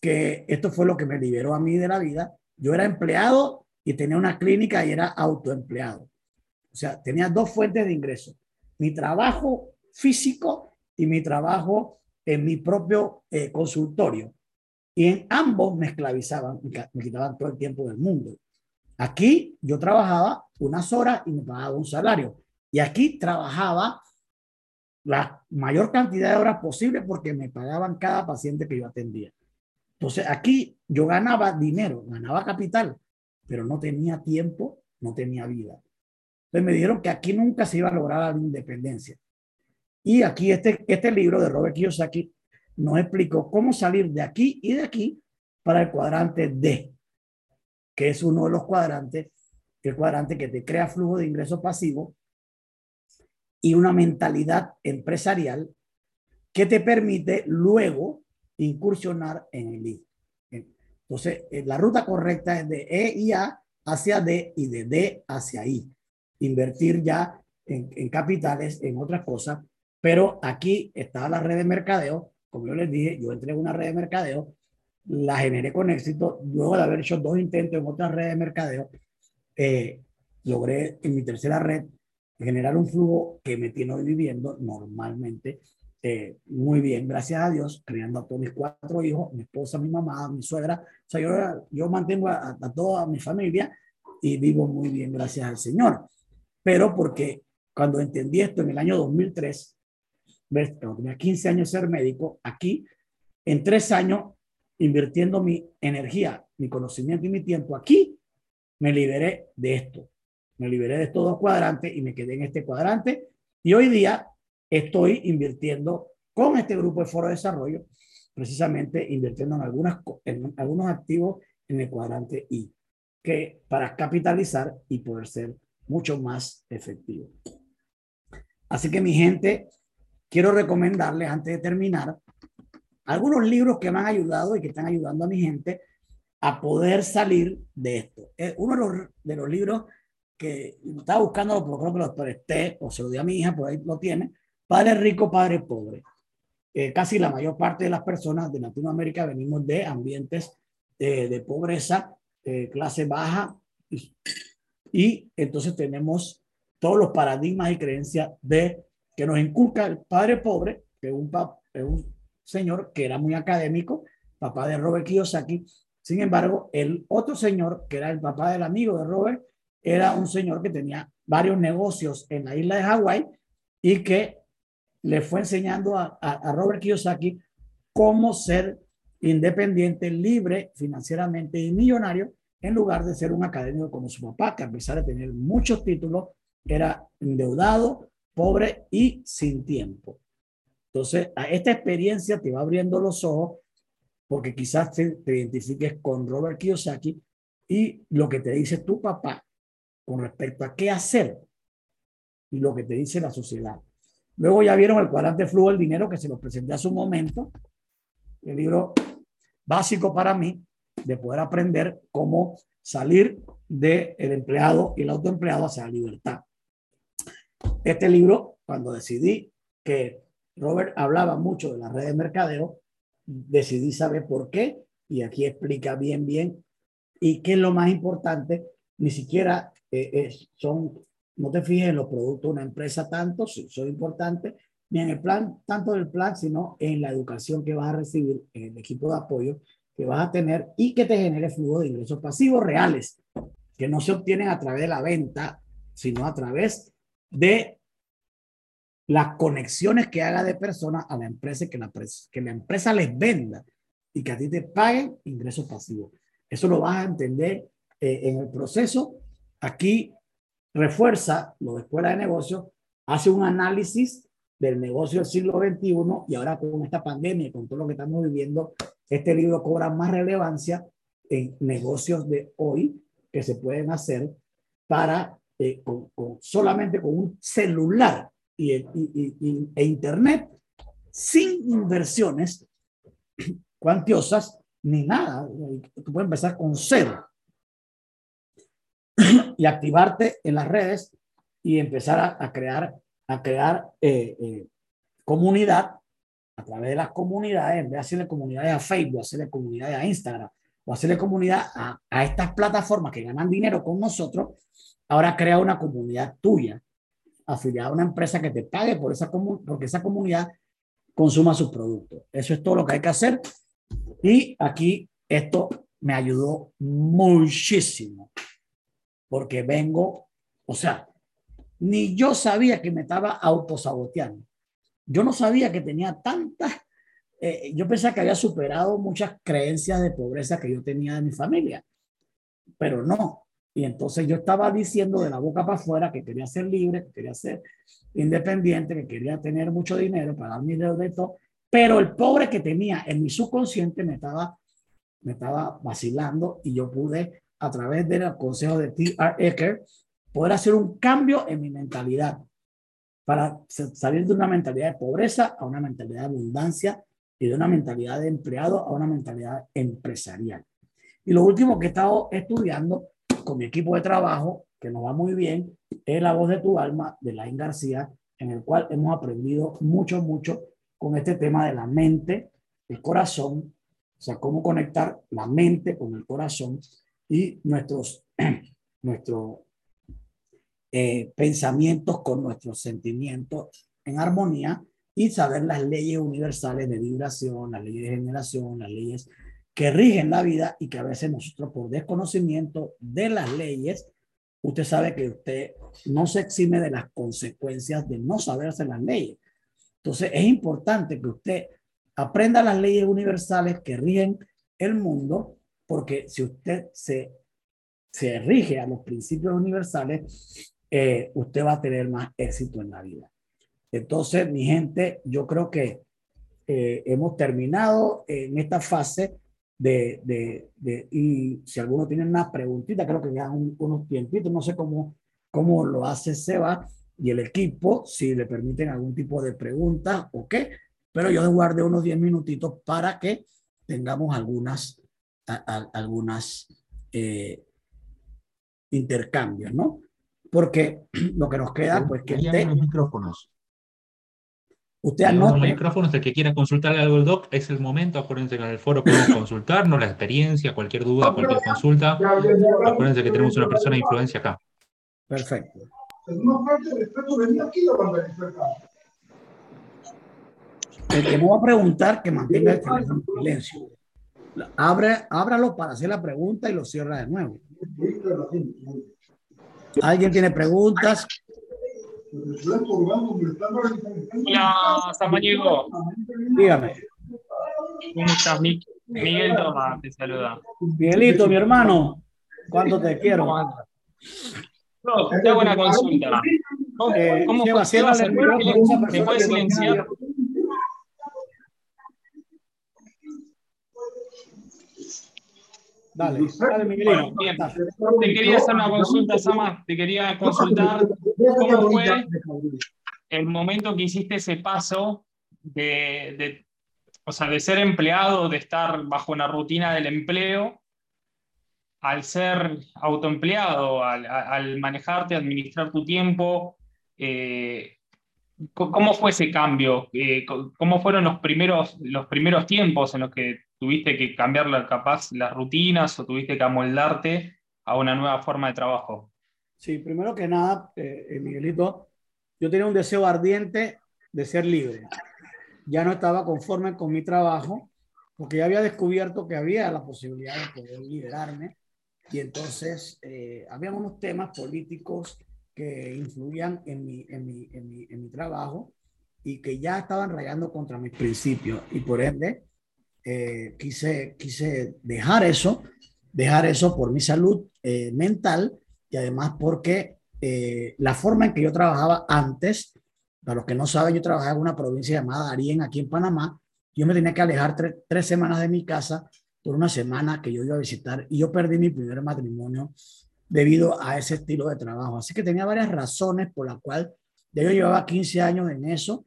que esto fue lo que me liberó a mí de la vida. Yo era empleado y tenía una clínica y era autoempleado. O sea, tenía dos fuentes de ingreso. Mi trabajo físico y mi trabajo en mi propio eh, consultorio. Y en ambos me esclavizaban, me quitaban todo el tiempo del mundo. Aquí yo trabajaba unas horas y me pagaba un salario. Y aquí trabajaba la mayor cantidad de horas posible porque me pagaban cada paciente que yo atendía. Entonces aquí yo ganaba dinero, ganaba capital, pero no tenía tiempo, no tenía vida. Entonces me dijeron que aquí nunca se iba a lograr la independencia. Y aquí este, este libro de Robert Kiyosaki nos explicó cómo salir de aquí y de aquí para el cuadrante D, que es uno de los cuadrantes, el cuadrante que te crea flujo de ingresos pasivos y una mentalidad empresarial que te permite luego incursionar en el I. Entonces, eh, la ruta correcta es de E y A hacia D y de D hacia I. Invertir ya en, capitales, en otras cosas, pero aquí está la red de mercadeo. Como yo les dije, yo entré en una red de mercadeo, la generé con éxito. Luego de haber hecho dos intentos en otra red de mercadeo, eh, logré en mi tercera red generar un flujo que me tiene hoy viviendo normalmente eh, muy bien, gracias a Dios, criando a todos mis cuatro hijos, mi esposa, mi mamá, mi suegra. O sea, yo, mantengo a, toda mi familia y vivo muy bien, gracias al Señor. Pero porque cuando entendí esto en el año 2003, cuando tenía 15 años ser médico, aquí, en tres años, invirtiendo mi energía, mi conocimiento y mi tiempo aquí, me liberé de esto. Me liberé de estos dos cuadrantes y me quedé en este cuadrante. Y hoy día estoy invirtiendo con este grupo de foro de desarrollo, precisamente invirtiendo en, algunas, en algunos activos en el cuadrante I, que para capitalizar y poder ser mucho más efectivo. Así que mi gente, quiero recomendarles antes de terminar algunos libros que me han ayudado y que están ayudando a mi gente a poder salir de esto. Uno de los, de los libros que estaba buscando, por creo que lo presté o se lo di a mi hija, por ahí lo tiene, Padre rico, padre pobre. Eh, casi la mayor parte de las personas de Latinoamérica venimos de ambientes de pobreza, clase baja, y, entonces tenemos todos los paradigmas y creencias de que nos inculca el padre pobre, que es un, un señor que era muy académico, papá de Robert Kiyosaki. Sin embargo, el otro señor, que era el papá del amigo de Robert, era un señor que tenía varios negocios en la isla de Hawái y que le fue enseñando a, a, Robert Kiyosaki cómo ser independiente, libre financieramente y millonario, en lugar de ser un académico como su papá, que a pesar de tener muchos títulos, era endeudado, pobre y sin tiempo. Entonces, a esta experiencia te va abriendo los ojos porque quizás te, te identifiques con Robert Kiyosaki y lo que te dice tu papá con respecto a qué hacer y lo que te dice la sociedad. Luego ya vieron el cuadrante flujo del dinero que se los presenté hace un momento, el libro básico para mí de poder aprender cómo salir del empleado y el autoempleado hacia la libertad. Este libro, cuando decidí que Robert hablaba mucho de la red de mercadeo, decidí saber por qué y aquí explica bien, bien. Y qué es lo más importante, ni siquiera eh, son, no te fijes en los productos de una empresa tanto, si son importantes, ni en el plan, tanto del plan, sino en la educación que vas a recibir, en el equipo de apoyo que vas a tener y que te genere flujo de ingresos pasivos reales, que no se obtienen a través de la venta, sino a través de las conexiones que haga de personas a la empresa que la, que la empresa les venda y que a ti te paguen ingresos pasivos. Eso lo vas a entender eh, en el proceso. Aquí refuerza lo de escuela de negocios, hace un análisis del negocio del siglo XXI y ahora con esta pandemia y con todo lo que estamos viviendo, este libro cobra más relevancia en negocios de hoy que se pueden hacer para eh, con, solamente con un celular y, e internet sin inversiones cuantiosas ni nada. Tú puedes empezar con cero y activarte en las redes y empezar a, crear, a crear eh, eh, comunidad a través de las comunidades, en vez de hacerle comunidades a Facebook, hacerle comunidades a Instagram o hacerle comunidad a, a estas plataformas que ganan dinero con nosotros, ahora crea una comunidad tuya afiliada a una empresa que te pague por esa porque esa comunidad consuma sus productos. Eso es todo lo que hay que hacer y aquí esto me ayudó muchísimo, porque vengo, o sea, ni yo sabía que me estaba autosaboteando. Yo no sabía que tenía tantas, eh, yo pensaba que había superado muchas creencias de pobreza que yo tenía de mi familia, pero no. Y entonces yo estaba diciendo de la boca para afuera que quería ser libre, que quería ser independiente, que quería tener mucho dinero para dar mi dinero de todo, pero el pobre que tenía en mi subconsciente me estaba, me estaba vacilando y yo pude, a través del consejo de T.R. Ecker, poder hacer un cambio en mi mentalidad para salir de una mentalidad de pobreza a una mentalidad de abundancia y de una mentalidad de empleado a una mentalidad empresarial. Y lo último que he estado estudiando con mi equipo de trabajo, que nos va muy bien, es La voz de tu alma de Lain García, en el cual hemos aprendido mucho, mucho con este tema de la mente, el corazón, o sea, cómo conectar la mente con el corazón y nuestros, nuestros eh, pensamientos con nuestros sentimientos en armonía y saber las leyes universales de vibración, las leyes de generación, las leyes que rigen la vida y que a veces nosotros por desconocimiento de las leyes, usted sabe que usted no se exime de las consecuencias de no saberse las leyes. Entonces, es importante que usted aprenda las leyes universales que rigen el mundo, porque si usted se, se rige a los principios universales, eh, usted va a tener más éxito en la vida. Entonces, mi gente, yo creo que eh, hemos terminado en esta fase de, de, de, y si alguno tiene una preguntita, creo que ya unos tiempitos, no sé cómo, cómo lo hace Seba, y el equipo si le permiten algún tipo de pregunta o qué, pero yo guardé unos 10 minutitos para que tengamos algunas, algunas eh, intercambios, ¿no? Porque lo que nos queda, pues que usted... Los micrófonos. Usted anote. Los micrófonos, el que quiera consultar algo del doc, es el momento. Acuérdense que en el foro podemos consultarnos, la experiencia, cualquier duda, cualquier consulta. Acuérdense que tenemos una persona de influencia acá. Perfecto. El que me va a preguntar, que mantenga el teléfono en silencio. Abre, ábralo para hacer la pregunta y lo cierra de nuevo. ¿Alguien tiene preguntas? Hola, Samaniego. Dígame. ¿Cómo estás, Miguel Toma te saluda. Miguelito, mi hermano. ¿Cuánto te quiero? No, te hago una consulta. ¿Cómo, eh, cómo funciona ¿Me puedes silenciar? Dale, dale Miguelito. bien. Te quería hacer una consulta, Sama. Te quería consultar cómo fue el momento que hiciste ese paso de, de, o sea, de ser empleado, de estar bajo una rutina del empleo, al ser autoempleado, al, al manejarte, administrar tu tiempo. Eh, ¿Cómo fue ese cambio? Eh, ¿Cómo fueron los primeros, los primeros tiempos en los que tuviste que cambiar la, capaz las rutinas o tuviste que amoldarte a una nueva forma de trabajo? Sí, primero que nada, eh, eh, Miguelito, yo tenía un deseo ardiente de ser libre. Ya no estaba conforme con mi trabajo porque ya había descubierto que había la posibilidad de poder liberarme y entonces había unos temas políticos que influían en mi, en mi, en mi, en mi trabajo y que ya estaban rayando contra mis principios. Y por ende, eh, quise, quise dejar eso, dejar eso por mi salud eh, mental y además porque eh, la forma en que yo trabajaba antes, para los que no saben, yo trabajaba en una provincia llamada Arién, aquí en Panamá, yo me tenía que alejar tres semanas de mi casa por una semana que yo iba a visitar y yo perdí mi primer matrimonio debido a ese estilo de trabajo. Así que tenía varias razones por las cuales yo llevaba 15 años en eso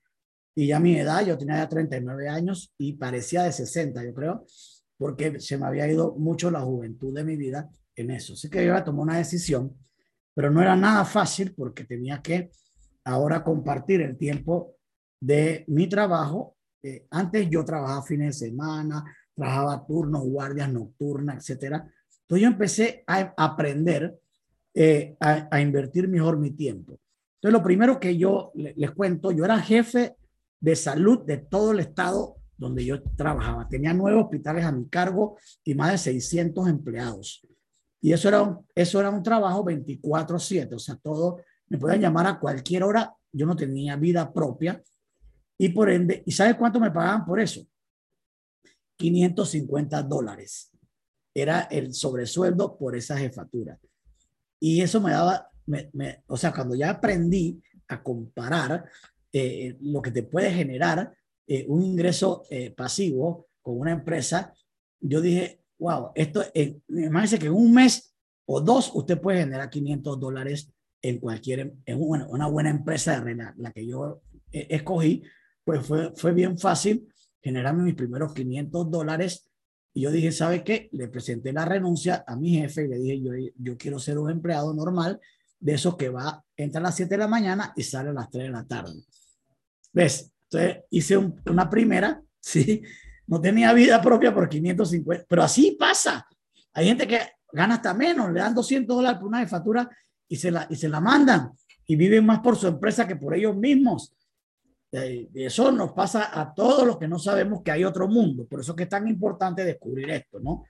y ya mi edad, yo tenía ya 39 años y parecía de 60, yo creo, porque se me había ido mucho la juventud de mi vida en eso. Así que yo iba a tomar una decisión, pero no era nada fácil porque tenía que ahora compartir el tiempo de mi trabajo. Eh, antes yo trabajaba fines de semana, trabajaba turnos, guardias nocturnas, etcétera entonces yo empecé a aprender eh, a, invertir mejor mi tiempo. Entonces lo primero que yo les cuento, yo era jefe de salud de todo el estado donde yo trabajaba. Tenía nueve hospitales a mi cargo y más de 600 empleados. Y eso era un, eso era un trabajo 24/7, o sea, todo, me podían llamar a cualquier hora, yo no tenía vida propia y por ende, ¿y sabes cuánto me pagaban por eso? 550 dólares era el sobresueldo por esa jefatura. Y eso me daba, me, o sea, cuando ya aprendí a comparar eh, lo que te puede generar eh, un ingreso eh, pasivo con una empresa, yo dije, wow, esto, imagínese que en un mes o dos usted puede generar 500 dólares en cualquier, en una, una buena empresa, la, la que yo escogí, pues fue, fue bien fácil generarme mis primeros 500 dólares y yo dije, ¿sabe qué? Le presenté la renuncia a mi jefe y le dije, yo, yo quiero ser un empleado normal de esos que va, entra a las 7 de la mañana y sale a las 3 de la tarde. ¿Ves? Entonces hice una primera, ¿sí? No tenía vida propia por 550, pero así pasa. Hay gente que gana hasta menos, le dan 200 dólares por una factura y se la, y se la mandan y viven más por su empresa que por ellos mismos. Eso nos pasa a todos los que no sabemos que hay otro mundo. Por eso es que es tan importante descubrir esto, ¿no?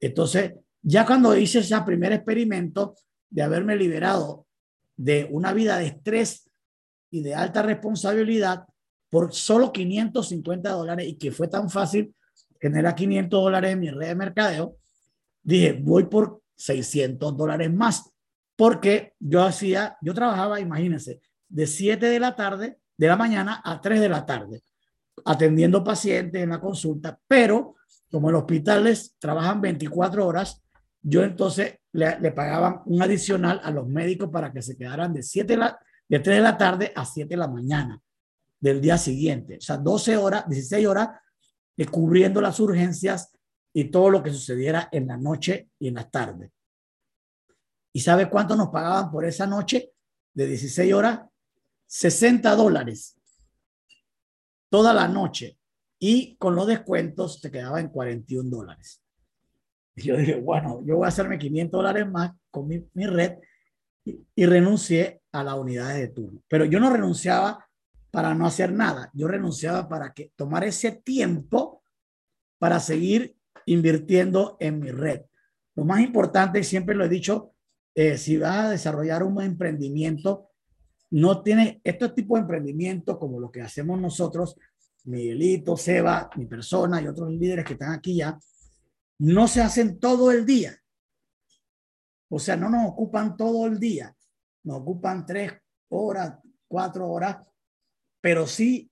Entonces, ya cuando hice ese primer experimento de haberme liberado de una vida de estrés y de alta responsabilidad por solo 550 dólares y que fue tan fácil generar 500 dólares en mi red de mercadeo, dije, voy por 600 dólares más, porque yo hacía, yo trabajaba, imagínense, de 7 de la tarde de la mañana a 3 de la tarde, atendiendo pacientes en la consulta, pero como los hospitales trabajan 24 horas, yo entonces le, le pagaban un adicional a los médicos para que se quedaran de, 7 de, la, de 3 de la tarde a 7 de la mañana del día siguiente. O sea, 12 horas, 16 horas de cubriendo las urgencias y todo lo que sucediera en la noche y en la tarde. ¿Y sabe cuánto nos pagaban por esa noche de 16 horas? 60 dólares toda la noche y con los descuentos te quedaba en 41 dólares. Y yo dije, bueno, yo voy a hacerme 500 dólares más con mi, mi red y, y, renuncié a las unidades de turno. Pero yo no renunciaba para no hacer nada, yo renunciaba para que tomar ese tiempo para seguir invirtiendo en mi red. Lo más importante, y siempre lo he dicho, eh, si vas a desarrollar un emprendimiento, no tiene estos tipos de emprendimientos como lo que hacemos nosotros, Miguelito, Seba, mi persona y otros líderes que están aquí ya, no se hacen todo el día. O sea, no nos ocupan todo el día, nos ocupan tres horas, cuatro horas, pero sí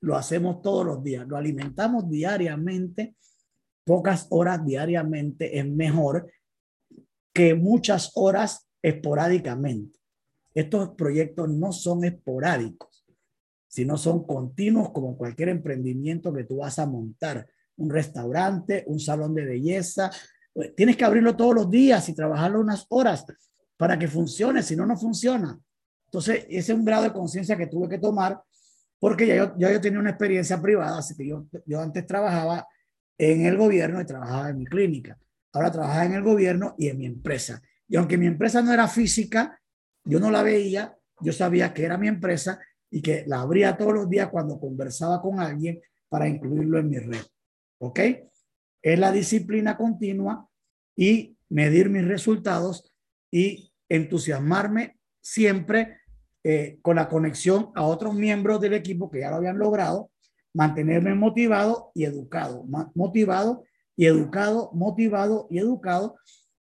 lo hacemos todos los días, lo alimentamos diariamente pocas horas diariamente es mejor que muchas horas esporádicamente. Estos proyectos no son esporádicos, sino son continuos como cualquier emprendimiento que tú vas a montar. Un restaurante, un salón de belleza. Tienes que abrirlo todos los días y trabajarlo unas horas para que funcione, si no, no funciona. Entonces, ese es un grado de conciencia que tuve que tomar porque ya yo, ya yo tenía una experiencia privada, así que yo, yo antes trabajaba en el gobierno y trabajaba en mi clínica. Ahora trabajaba en el gobierno y en mi empresa. Y aunque mi empresa no era física, yo no la veía, yo sabía que era mi empresa y que la abría todos los días cuando conversaba con alguien para incluirlo en mi red. ¿Ok? Es la disciplina continua y medir mis resultados y entusiasmarme siempre eh, con la conexión a otros miembros del equipo que ya lo habían logrado, mantenerme motivado y educado, motivado y educado, motivado y educado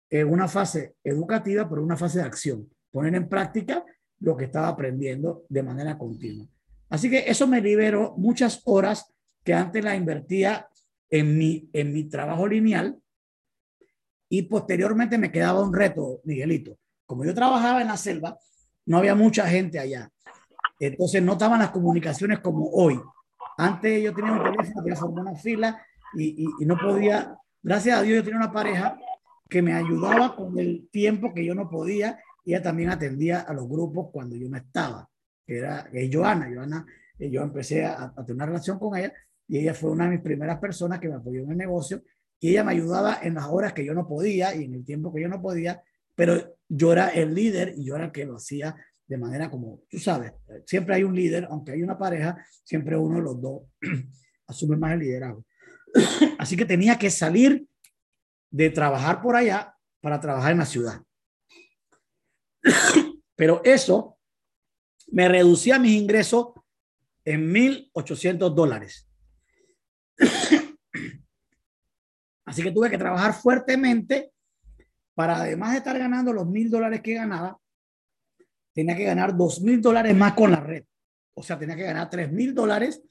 en una fase educativa, pero una fase de acción, poner en práctica lo que estaba aprendiendo de manera continua. Así que eso me liberó muchas horas que antes la invertía en mi, en mi trabajo lineal y posteriormente me quedaba un reto, Miguelito. Como yo trabajaba en la selva, no había mucha gente allá. Entonces no estaban las comunicaciones como hoy. Antes yo tenía un teléfono, formar una fila y, y, no podía, gracias a Dios yo tenía una pareja que me ayudaba con el tiempo que yo no podía y ella también atendía a los grupos cuando yo no estaba, que era que Joana. Joana, eh, yo empecé a, a, tener una relación con ella y ella fue una de mis primeras personas que me apoyó en el negocio y ella me ayudaba en las horas que yo no podía y en el tiempo que yo no podía pero yo era el líder y yo era el que lo hacía de manera como, tú sabes, siempre hay un líder, aunque hay una pareja, siempre uno de los dos asume más el liderazgo. Así que tenía que salir de trabajar por allá para trabajar en la ciudad. Pero eso me reducía mis ingresos en 1.800 dólares. Así que tuve que trabajar fuertemente para además de estar ganando los mil dólares que ganaba, tenía que ganar dos mil dólares más con la red. O sea, tenía que ganar tres mil dólares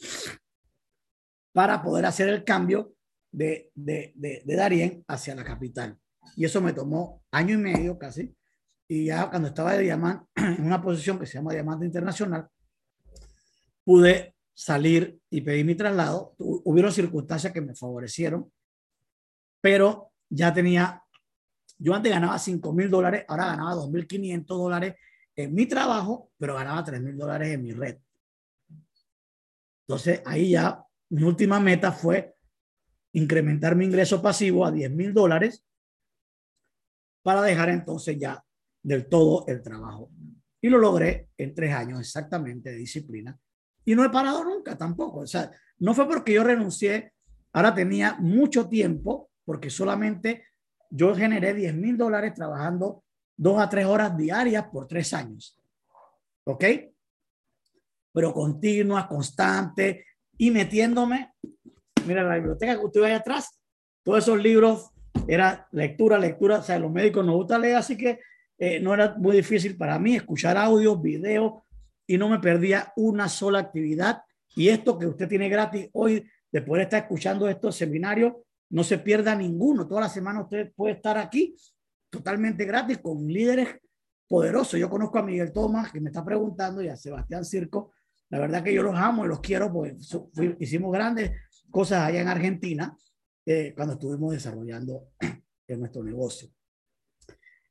para poder hacer el cambio de, de, de, de Darien hacia la capital. Y eso me tomó año y medio casi. Y ya cuando estaba de diamante, en una posición que se llama diamante internacional, pude salir y pedir mi traslado. Hubieron circunstancias que me favorecieron, pero ya tenía yo antes ganaba 5 mil dólares, ahora ganaba 2.500 dólares en mi trabajo, pero ganaba 3 mil dólares en mi red. Entonces, ahí ya mi última meta fue incrementar mi ingreso pasivo a 10 mil dólares para dejar entonces ya del todo el trabajo. Y lo logré en tres años exactamente de disciplina. Y no he parado nunca tampoco. O sea, no fue porque yo renuncié, ahora tenía mucho tiempo, porque solamente yo generé 10 mil dólares trabajando dos a tres horas diarias por tres años. ¿Ok? Pero continua, constante y metiéndome. Mira la biblioteca que usted ve ahí atrás. Todos esos libros era lectura, lectura. O sea, los médicos nos gusta leer, así que eh, no era muy difícil para mí escuchar audios, videos y no me perdía una sola actividad. Y esto que usted tiene gratis hoy, de poder estar escuchando estos seminarios, no se pierda ninguno. Toda la semana usted puede estar aquí totalmente gratis con líderes poderosos. Yo conozco a Miguel Tomás, que me está preguntando, y a Sebastián Circo. La verdad que yo los amo y los quiero, porque hicimos grandes cosas allá en Argentina eh, cuando estuvimos desarrollando en nuestro negocio.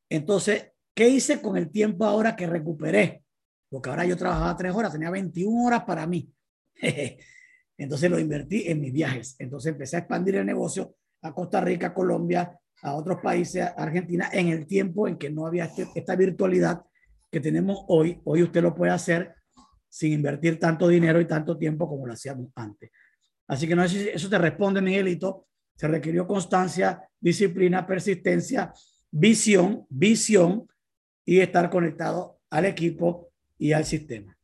Entonces, ¿qué hice con el tiempo ahora que recuperé? Porque ahora yo trabajaba tres horas, tenía 21 horas para mí. Entonces lo invertí en mis viajes. Entonces empecé a expandir el negocio a Costa Rica, Colombia, a otros países, Argentina, en el tiempo en que no había este, esta virtualidad que tenemos hoy. Hoy usted lo puede hacer sin invertir tanto dinero y tanto tiempo como lo hacíamos antes. Así que no sé si eso te responde, Miguelito. Se requirió constancia, disciplina, persistencia, visión, visión y estar conectado al equipo y al sistema.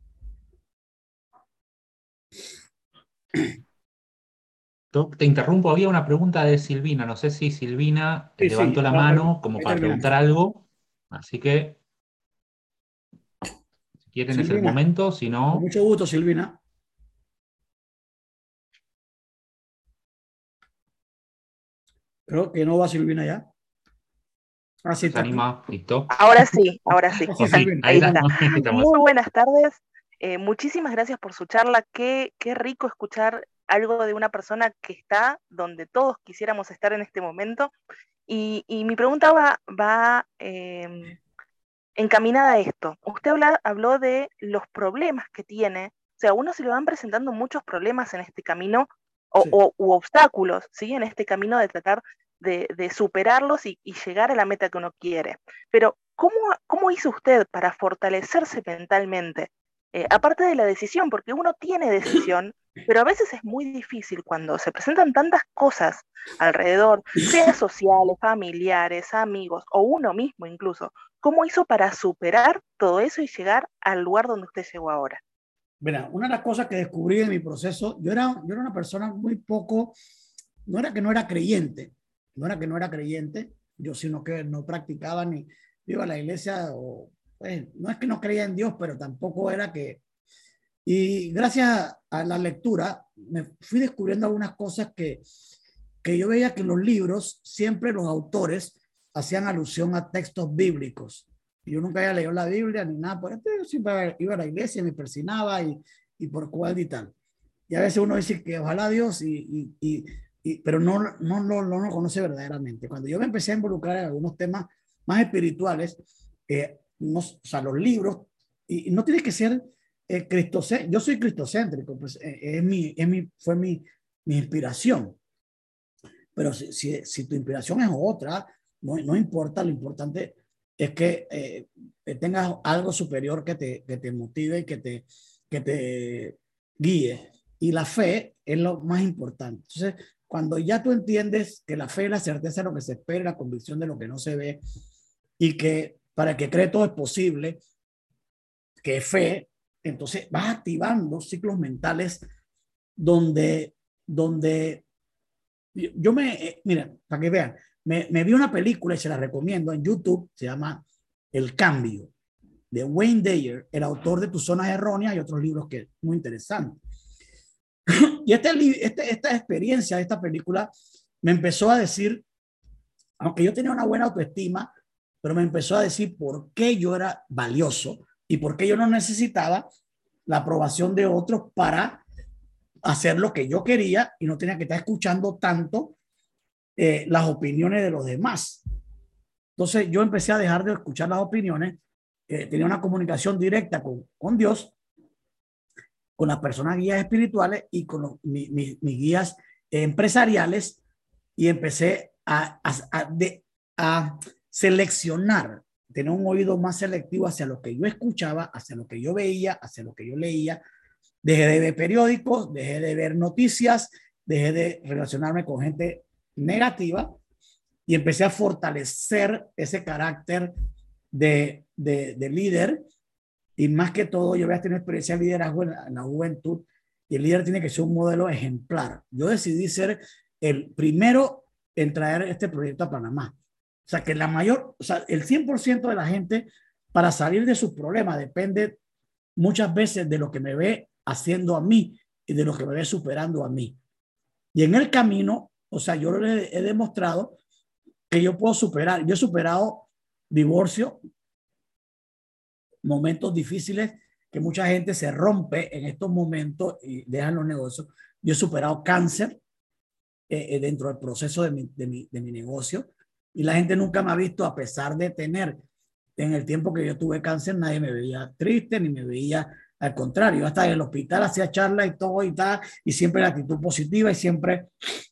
Te interrumpo, había una pregunta de Silvina. No sé si Silvina levantó la mano como para preguntar algo. Así que, si quieren es el momento, si no. mucho gusto, Silvina. Creo que no va Silvina ya. Así ah, está. anima, listo. Ahora sí, ahora sí. ahí, está. Muy buenas tardes. Eh, muchísimas gracias por su charla. Qué, qué rico escuchar algo de una persona que está donde todos quisiéramos estar en este momento. Y, mi pregunta va, va em, encaminada a esto. Usted habló de los problemas que tiene. O sea, a uno se le van presentando muchos problemas en este camino o, u obstáculos, ¿sí? En este camino de tratar de, superarlos y, llegar a la meta que uno quiere. Pero, ¿cómo, cómo hizo usted para fortalecerse mentalmente? Eh, aparte de la decisión, porque uno tiene decisión, pero a veces es muy difícil cuando se presentan tantas cosas alrededor, sea sociales, familiares, amigos o uno mismo incluso. ¿Cómo hizo para superar todo eso y llegar al lugar donde usted llegó ahora? Mira, una de las cosas que descubrí en mi proceso, yo era, yo era una persona muy poco, no era que no era creyente, no era que no era creyente, yo sino que no practicaba ni iba a la iglesia o pues, no es que no creía en Dios, pero tampoco era que y gracias a la lectura me fui descubriendo algunas cosas que, que yo veía que en los libros siempre los autores hacían alusión a textos bíblicos. Yo nunca había leído la Biblia ni nada por esto. Yo siempre iba a la iglesia, me persinaba y, y por cuál y tal. Y a veces uno dice que ojalá Dios, y, y, y pero no, no, no, no, lo conoce verdaderamente. Cuando yo me empecé a involucrar en algunos temas más espirituales, eh, no, o sea, los libros, y, no tiene que ser eh, cristocéntrico, yo soy cristocéntrico, pues eh, es mi, es mi, fue mi, inspiración. Pero si, si, si, tu inspiración es otra, no, no importa, lo importante es que eh, tengas algo superior que te, que te motive y que te, que te guíe. Y la fe es lo más importante. Entonces, cuando ya tú entiendes que la fe es la certeza de lo que se espera, la convicción de lo que no se ve, y que para que cree todo es posible, que es fe, entonces vas activando ciclos mentales donde, donde yo me, eh, mira, para que vean, me, vi una película y se la recomiendo en YouTube, se llama El Cambio, de Wayne Dyer, el autor de Tus Zonas Erróneas y otros libros que muy interesantes. Y este, este, esta experiencia, esta película, me empezó a decir, aunque yo tenía una buena autoestima, pero me empezó a decir por qué yo era valioso y por qué yo no necesitaba la aprobación de otros para hacer lo que yo quería y no tenía que estar escuchando tanto eh, las opiniones de los demás. Entonces yo empecé a dejar de escuchar las opiniones, eh, tenía una comunicación directa con, con Dios, con las personas guías espirituales y con mis guías empresariales y empecé a seleccionar, tener un oído más selectivo hacia lo que yo escuchaba, hacia lo que yo veía, hacia lo que yo leía. Dejé de ver periódicos, dejé de ver noticias, dejé de relacionarme con gente negativa y empecé a fortalecer ese carácter de, de, líder. Y más que todo, yo voy a tener experiencia de liderazgo en la, juventud y el líder tiene que ser un modelo ejemplar. Yo decidí ser el primero en traer este proyecto a Panamá. O sea, que la mayor, o sea, el 100% de la gente para salir de sus problemas depende muchas veces de lo que me ve haciendo a mí y de lo que me ve superando a mí. Y en el camino o sea, yo le he demostrado que yo puedo superar. Yo he superado divorcio, momentos difíciles que mucha gente se rompe en estos momentos y dejan los negocios. Yo he superado cáncer eh, eh, dentro del proceso de mi, de, mi, de mi negocio y la gente nunca me ha visto a pesar de tener en el tiempo que yo tuve cáncer, nadie me veía triste ni me veía al contrario, hasta en el hospital hacía charla y todo y tal, y siempre la actitud positiva y siempre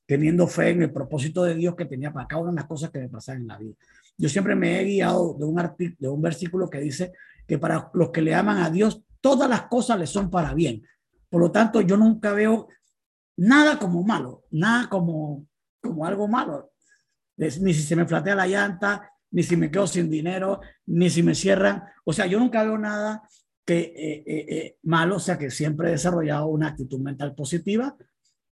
teniendo fe en el propósito de Dios que tenía para cada una de las cosas que me pasaban en la vida. Yo siempre me he guiado de un, de un versículo que dice que para los que le aman a Dios, todas las cosas le son para bien. Por lo tanto, yo nunca veo nada como malo, nada como, como algo malo. Ni si se me flatea la llanta, ni si me quedo sin dinero, ni si me cierran. O sea, yo nunca veo nada que eh, eh, eh, malo, o sea que siempre he desarrollado una actitud mental positiva,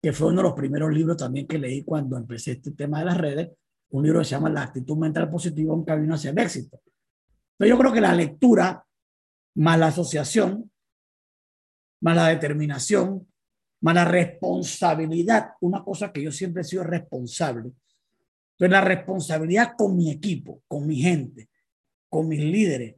que fue uno de los primeros libros también que leí cuando empecé este tema de las redes, un libro que se llama La actitud mental positiva, un camino hacia el éxito. Pero yo creo que la lectura, más la asociación, más la determinación, más la responsabilidad, una cosa que yo siempre he sido responsable. Entonces, la responsabilidad con mi equipo, con mi gente, con mis líderes,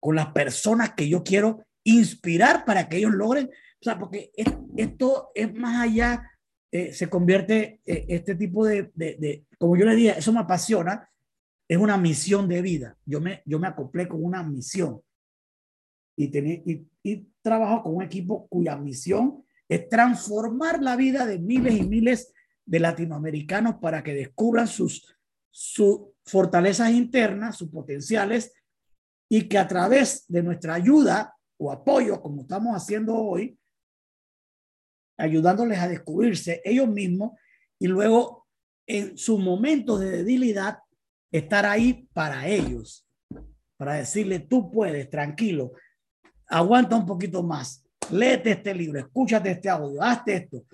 con las personas que yo quiero inspirar para que ellos logren, o sea, porque esto es más allá, eh, se convierte eh, este tipo de, de, como yo le dije, eso me apasiona, es una misión de vida. Yo me, yo me acoplé con una misión y, y, y trabajo con un equipo cuya misión es transformar la vida de miles y miles de latinoamericanos para que descubran sus, sus fortalezas internas, sus potenciales, y que a través de nuestra ayuda o apoyo, como estamos haciendo hoy, ayudándoles a descubrirse ellos mismos y luego en sus momentos de debilidad estar ahí para ellos, para decirle, tú puedes, tranquilo, aguanta un poquito más, léete este libro, escúchate este audio, hazte esto.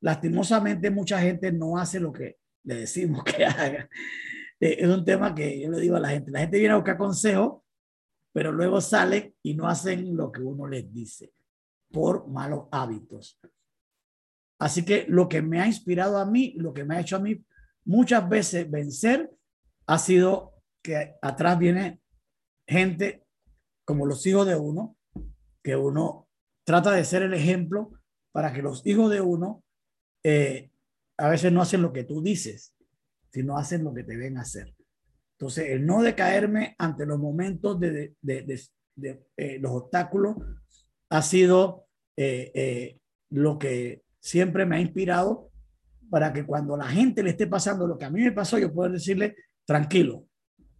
Lastimosamente mucha gente no hace lo que le decimos que haga. Eh, es un tema que yo le digo a la gente, la gente viene a buscar consejo, pero luego sale y no hacen lo que uno les dice por malos hábitos. Así que lo que me ha inspirado a mí, lo que me ha hecho a mí muchas veces vencer, ha sido que atrás viene gente como los hijos de uno, que uno trata de ser el ejemplo para que los hijos de uno eh, a veces no hacen lo que tú dices, sino hacen lo que te ven hacer. Entonces, el no decaerme ante los momentos de, eh, los obstáculos ha sido eh, lo que siempre me ha inspirado para que cuando la gente le esté pasando lo que a mí me pasó, yo pueda decirle, tranquilo,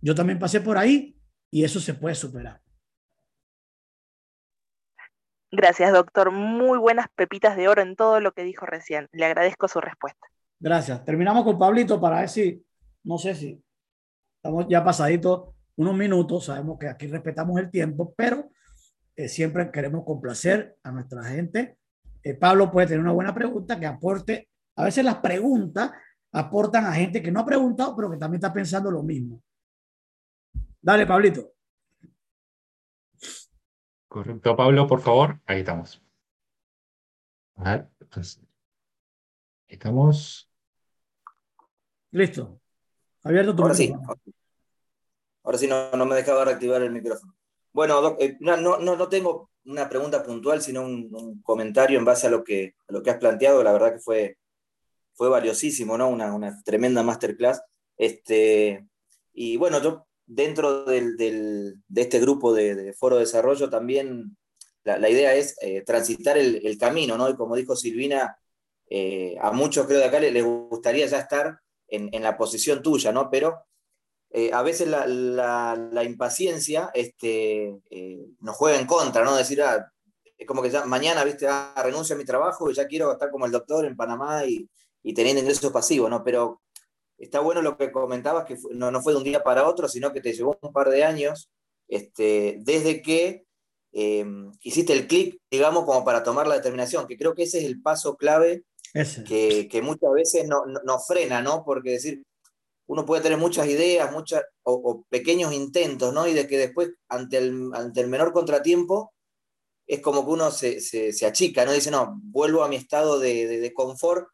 yo también pasé por ahí y eso se puede superar. Gracias, doctor. Muy buenas pepitas de oro en todo lo que dijo recién. Le agradezco su respuesta. Gracias. Terminamos con Pablito para ver si, no sé si estamos ya pasaditos unos minutos. Sabemos que aquí respetamos el tiempo, pero eh, siempre queremos complacer a nuestra gente. Eh, Pablo puede tener una buena pregunta que aporte. A veces las preguntas aportan a gente que no ha preguntado, pero que también está pensando lo mismo. Dale, Pablito. Correcto, Pablo, por favor. Ahí estamos. A ver, pues, estamos. Listo. Abierto tu Ahora sí. Ahora sí no, no me dejaba reactivar el micrófono. Bueno, eh, no, no, no, tengo una pregunta puntual, sino un, comentario en base a lo, que, a lo que has planteado. La verdad que fue, fue valiosísimo, ¿no? Una, una tremenda masterclass. Este, y bueno, yo dentro del, de este grupo de, Foro de Desarrollo también la, idea es eh, transitar el, camino, ¿no? Y como dijo Silvina, eh, a muchos creo de acá les, gustaría ya estar en, la posición tuya, ¿no? Pero eh, a veces la, impaciencia este, nos juega en contra, ¿no? Decir, ah, es como que ya mañana, viste, ah, renuncio a mi trabajo y ya quiero estar como el doctor en Panamá y, y teniendo ingresos pasivos, ¿no? Pero está bueno lo que comentabas, que no, no, fue de un día para otro, sino que te llevó un par de años este, desde que eh, hiciste el clic, digamos, como para tomar la determinación, que creo que ese es el paso clave que, que, muchas veces nos no, frena, ¿no? Porque decir, uno puede tener muchas ideas, muchas, o, pequeños intentos, ¿no? Y de que después, ante el, ante el menor contratiempo, es como que uno se, se, se achica, ¿no? Dice, no, vuelvo a mi estado de, de, de confort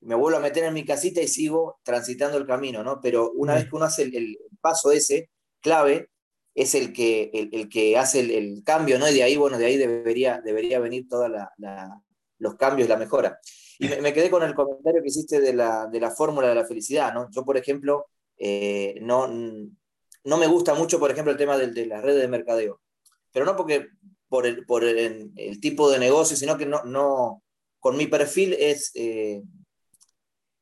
me vuelvo a meter en mi casita y sigo transitando el camino, ¿no? Pero una vez que uno hace el, paso ese, clave, es el que, el, que hace el, cambio, ¿no? Y de ahí, bueno, de ahí debería, debería venir todos los cambios la mejora. Y me, quedé con el comentario que hiciste de la, de la fórmula de la felicidad, ¿no? Yo, por ejemplo, eh, no, no me gusta mucho, por ejemplo, el tema de, de las redes de mercadeo. Pero no porque por el, por el, tipo de negocio, sino que no, no con mi perfil es... Eh,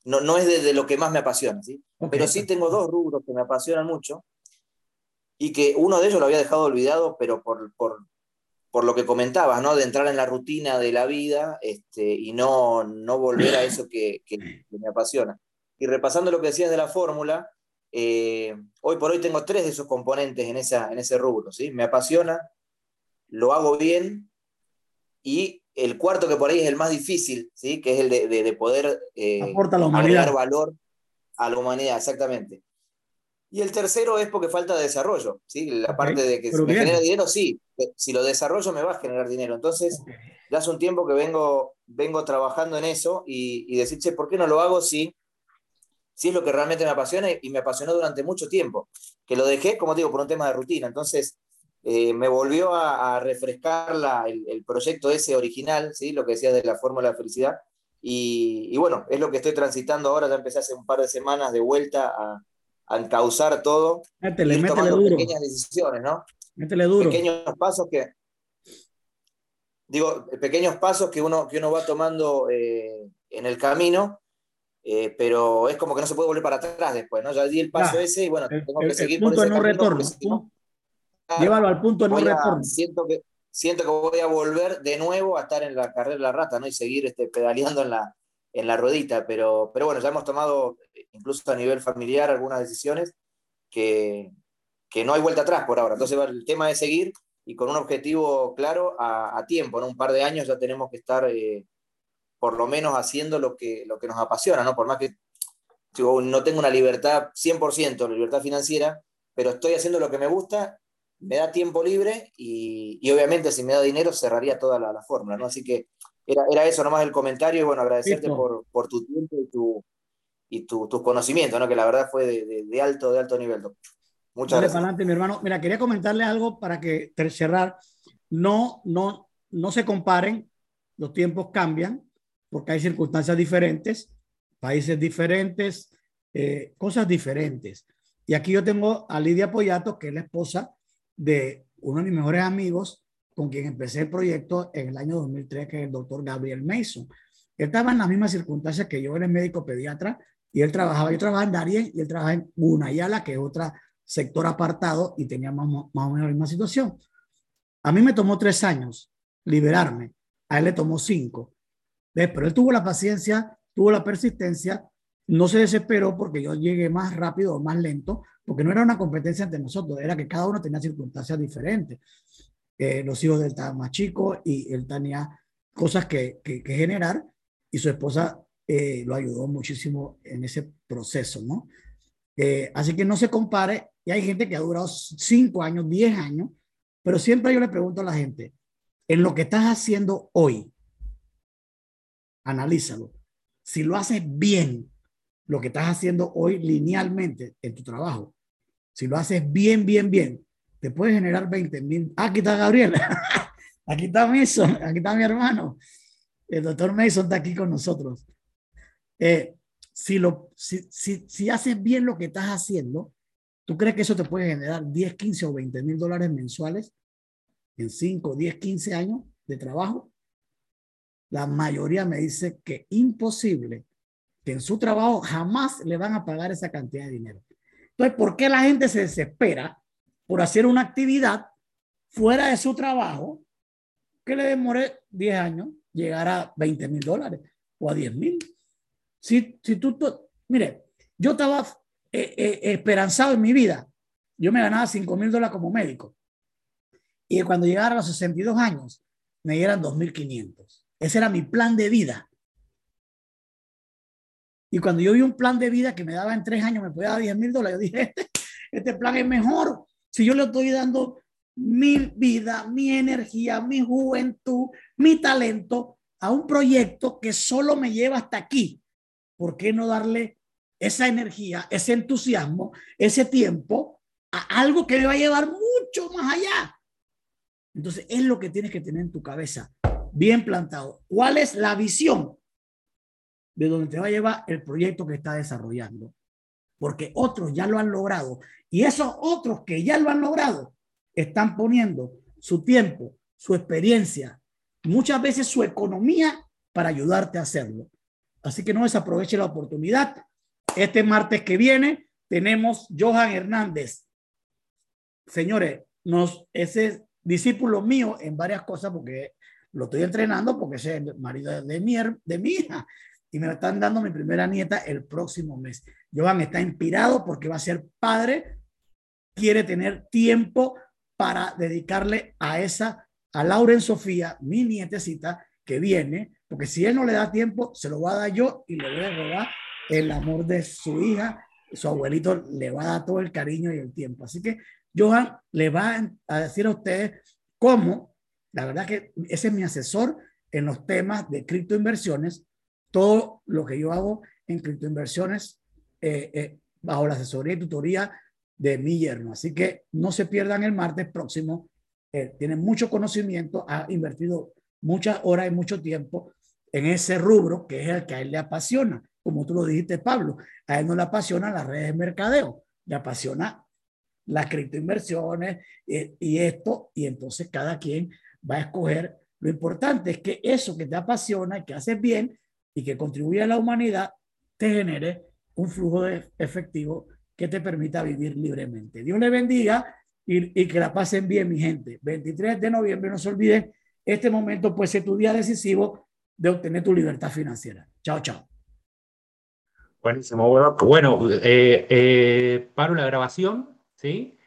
no, no es de, lo que más me apasiona, ¿sí? Pero sí tengo dos rubros que me apasionan mucho y que uno de ellos lo había dejado olvidado, pero por, por, por lo que comentabas, ¿no? De entrar en la rutina de la vida este, y no, no volver a eso que, que, me apasiona. Y repasando lo que decías de la fórmula, eh, hoy por hoy tengo tres de esos componentes en, esa, en ese rubro, ¿sí? Me apasiona, lo hago bien y el cuarto que por ahí es el más difícil, ¿sí? que es el de, poder eh, agregar valor a la humanidad, exactamente. Y el tercero es porque falta de desarrollo, ¿sí? la parte de que si me genera dinero, sí, si lo desarrollo me va a generar dinero. Entonces, ya hace un tiempo que vengo, vengo trabajando en eso y, y decir, che, ¿por qué no lo hago si, sí es lo que realmente me apasiona y me apasionó durante mucho tiempo, que lo dejé, como digo, por un tema de rutina. Entonces, eh, me volvió a, refrescar el, proyecto ese original, ¿sí? lo que decía de la fórmula de felicidad. Y, bueno, es lo que estoy transitando ahora, ya empecé hace un par de semanas de vuelta a, a encauzar todo. Métele, y métele duro. pequeñas decisiones, ¿no? Métele duro. Pequeños pasos que, digo, pequeños pasos que uno, que uno va tomando eh, en el camino eh, pero es como que no se puede volver para atrás después, ¿no? Ya di el paso ese y bueno, tengo que seguir punto por ese no retorno. Llévalo al punto no retorno. Siento que, siento que voy a volver de nuevo a estar en la carrera de la rata, ¿no? Y seguir este, pedaleando en la, en la ruedita, pero, pero bueno, ya hemos tomado, incluso a nivel familiar, algunas decisiones que, que no hay vuelta atrás por ahora. Entonces el tema es seguir y con un objetivo claro a, tiempo, ¿no? Un par de años ya tenemos que estar... Eh, por lo menos haciendo lo que, lo que nos apasiona, ¿no? Por más que no tengo una libertad 100%, la libertad financiera, pero estoy haciendo lo que me gusta, me da tiempo libre y, obviamente si me da dinero cerraría toda la, fórmula, ¿no? Así que era, era, eso nomás el comentario y bueno, agradecerte por, por, tu tiempo y tu, y tu, tus conocimientos, ¿no? Que la verdad fue de, de, alto, de alto nivel, Muchas gracias. adelante, mi hermano. Mira, quería comentarle algo para que cerrar. No, no, no se comparen, los tiempos cambian porque hay circunstancias diferentes, países diferentes, eh, cosas diferentes. Y aquí yo tengo a Lidia Poyato, que es la esposa de uno de mis mejores amigos, con quien empecé el proyecto en el año 2003, que es el doctor Gabriel Mason. Él estaba en las mismas circunstancias que yo, es médico pediatra, y él trabajaba, yo trabajaba en Darien y él trabajaba en Gunayala, que es otro sector apartado, y teníamos más o menos la misma situación. A mí me tomó tres años liberarme, a él le tomó cinco. Pero él tuvo la paciencia, tuvo la persistencia, no se desesperó porque yo llegué más rápido o más lento, porque no era una competencia entre nosotros, era que cada uno tenía circunstancias diferentes. Eh, los hijos de él estaban más chicos y él tenía cosas que, que, generar y su esposa eh, lo ayudó muchísimo en ese proceso, ¿no? Eh, así que no se compare, y hay gente que ha durado 5 años, 10 años, pero siempre yo le pregunto a la gente, en lo que estás haciendo hoy, analízalo. Si lo haces bien, lo que estás haciendo hoy linealmente en tu trabajo, si lo haces bien, bien, bien, te puede generar 20 mil. Ah, aquí está Gabriel, aquí está Mason, aquí está mi hermano. El doctor Mason está aquí con nosotros. Eh, si, lo, si, si, si haces bien lo que estás haciendo, ¿tú crees que eso te puede generar 10, 15 o 20 mil dólares mensuales en 5, 10, 15 años de trabajo? la mayoría me dice que imposible, que en su trabajo jamás le van a pagar esa cantidad de dinero. Entonces, ¿por qué la gente se desespera por hacer una actividad fuera de su trabajo que le demore 10 años llegar a 20 mil dólares o a 10 mil? Si, si tú, mire, yo estaba eh, eh, esperanzado en mi vida. Yo me ganaba 5 mil dólares como médico. Y cuando llegara a los 62 años, me dieran 2.500. Ese era mi plan de vida. Y cuando yo vi un plan de vida que me daba en tres años, me podía dar 10 mil dólares, yo dije, este, este, plan es mejor. Si yo le estoy dando mi vida, mi energía, mi juventud, mi talento a un proyecto que solo me lleva hasta aquí, ¿por qué no darle esa energía, ese entusiasmo, ese tiempo a algo que me va a llevar mucho más allá? Entonces, es lo que tienes que tener en tu cabeza bien plantado. ¿Cuál es la visión de donde te va a llevar el proyecto que está desarrollando? Porque otros ya lo han logrado y esos otros que ya lo han logrado están poniendo su tiempo, su experiencia, muchas veces su economía para ayudarte a hacerlo. Así que no desaproveche la oportunidad. Este martes que viene tenemos Johan Hernández. Señores, nos, ese discípulo mío en varias cosas, porque lo estoy entrenando porque es el marido de mi, de mi hija y me están dando mi primera nieta el próximo mes. Joan está inspirado porque va a ser padre, quiere tener tiempo para dedicarle a esa, a Lauren Sofía, mi nietecita, que viene, porque si él no le da tiempo, se lo va a dar yo y le voy a robar el amor de su hija. Su abuelito le va a dar todo el cariño y el tiempo. Así que Johan le va a decir a ustedes cómo la verdad que ese es mi asesor en los temas de criptoinversiones. Todo lo que yo hago en criptoinversiones eh, eh, bajo la asesoría y tutoría de mi yerno. Así que no se pierdan el martes próximo. tiene mucho conocimiento, ha invertido muchas horas y mucho tiempo en ese rubro que es el que a él le apasiona. Como tú lo dijiste, Pablo, a él no le apasiona las redes de mercadeo, le apasiona las criptoinversiones eh, y esto, y entonces cada quien va a escoger. Lo importante es que eso que te apasiona, que haces bien y que contribuye a la humanidad, te genere un flujo de efectivo que te permita vivir libremente. Dios le bendiga y, y que la pasen bien, mi gente. 23 de noviembre, no se olviden, este momento puede ser tu día decisivo de obtener tu libertad financiera. Chao, chao. Buenísimo. Bueno, eh, eh, paro la grabación ¿sí?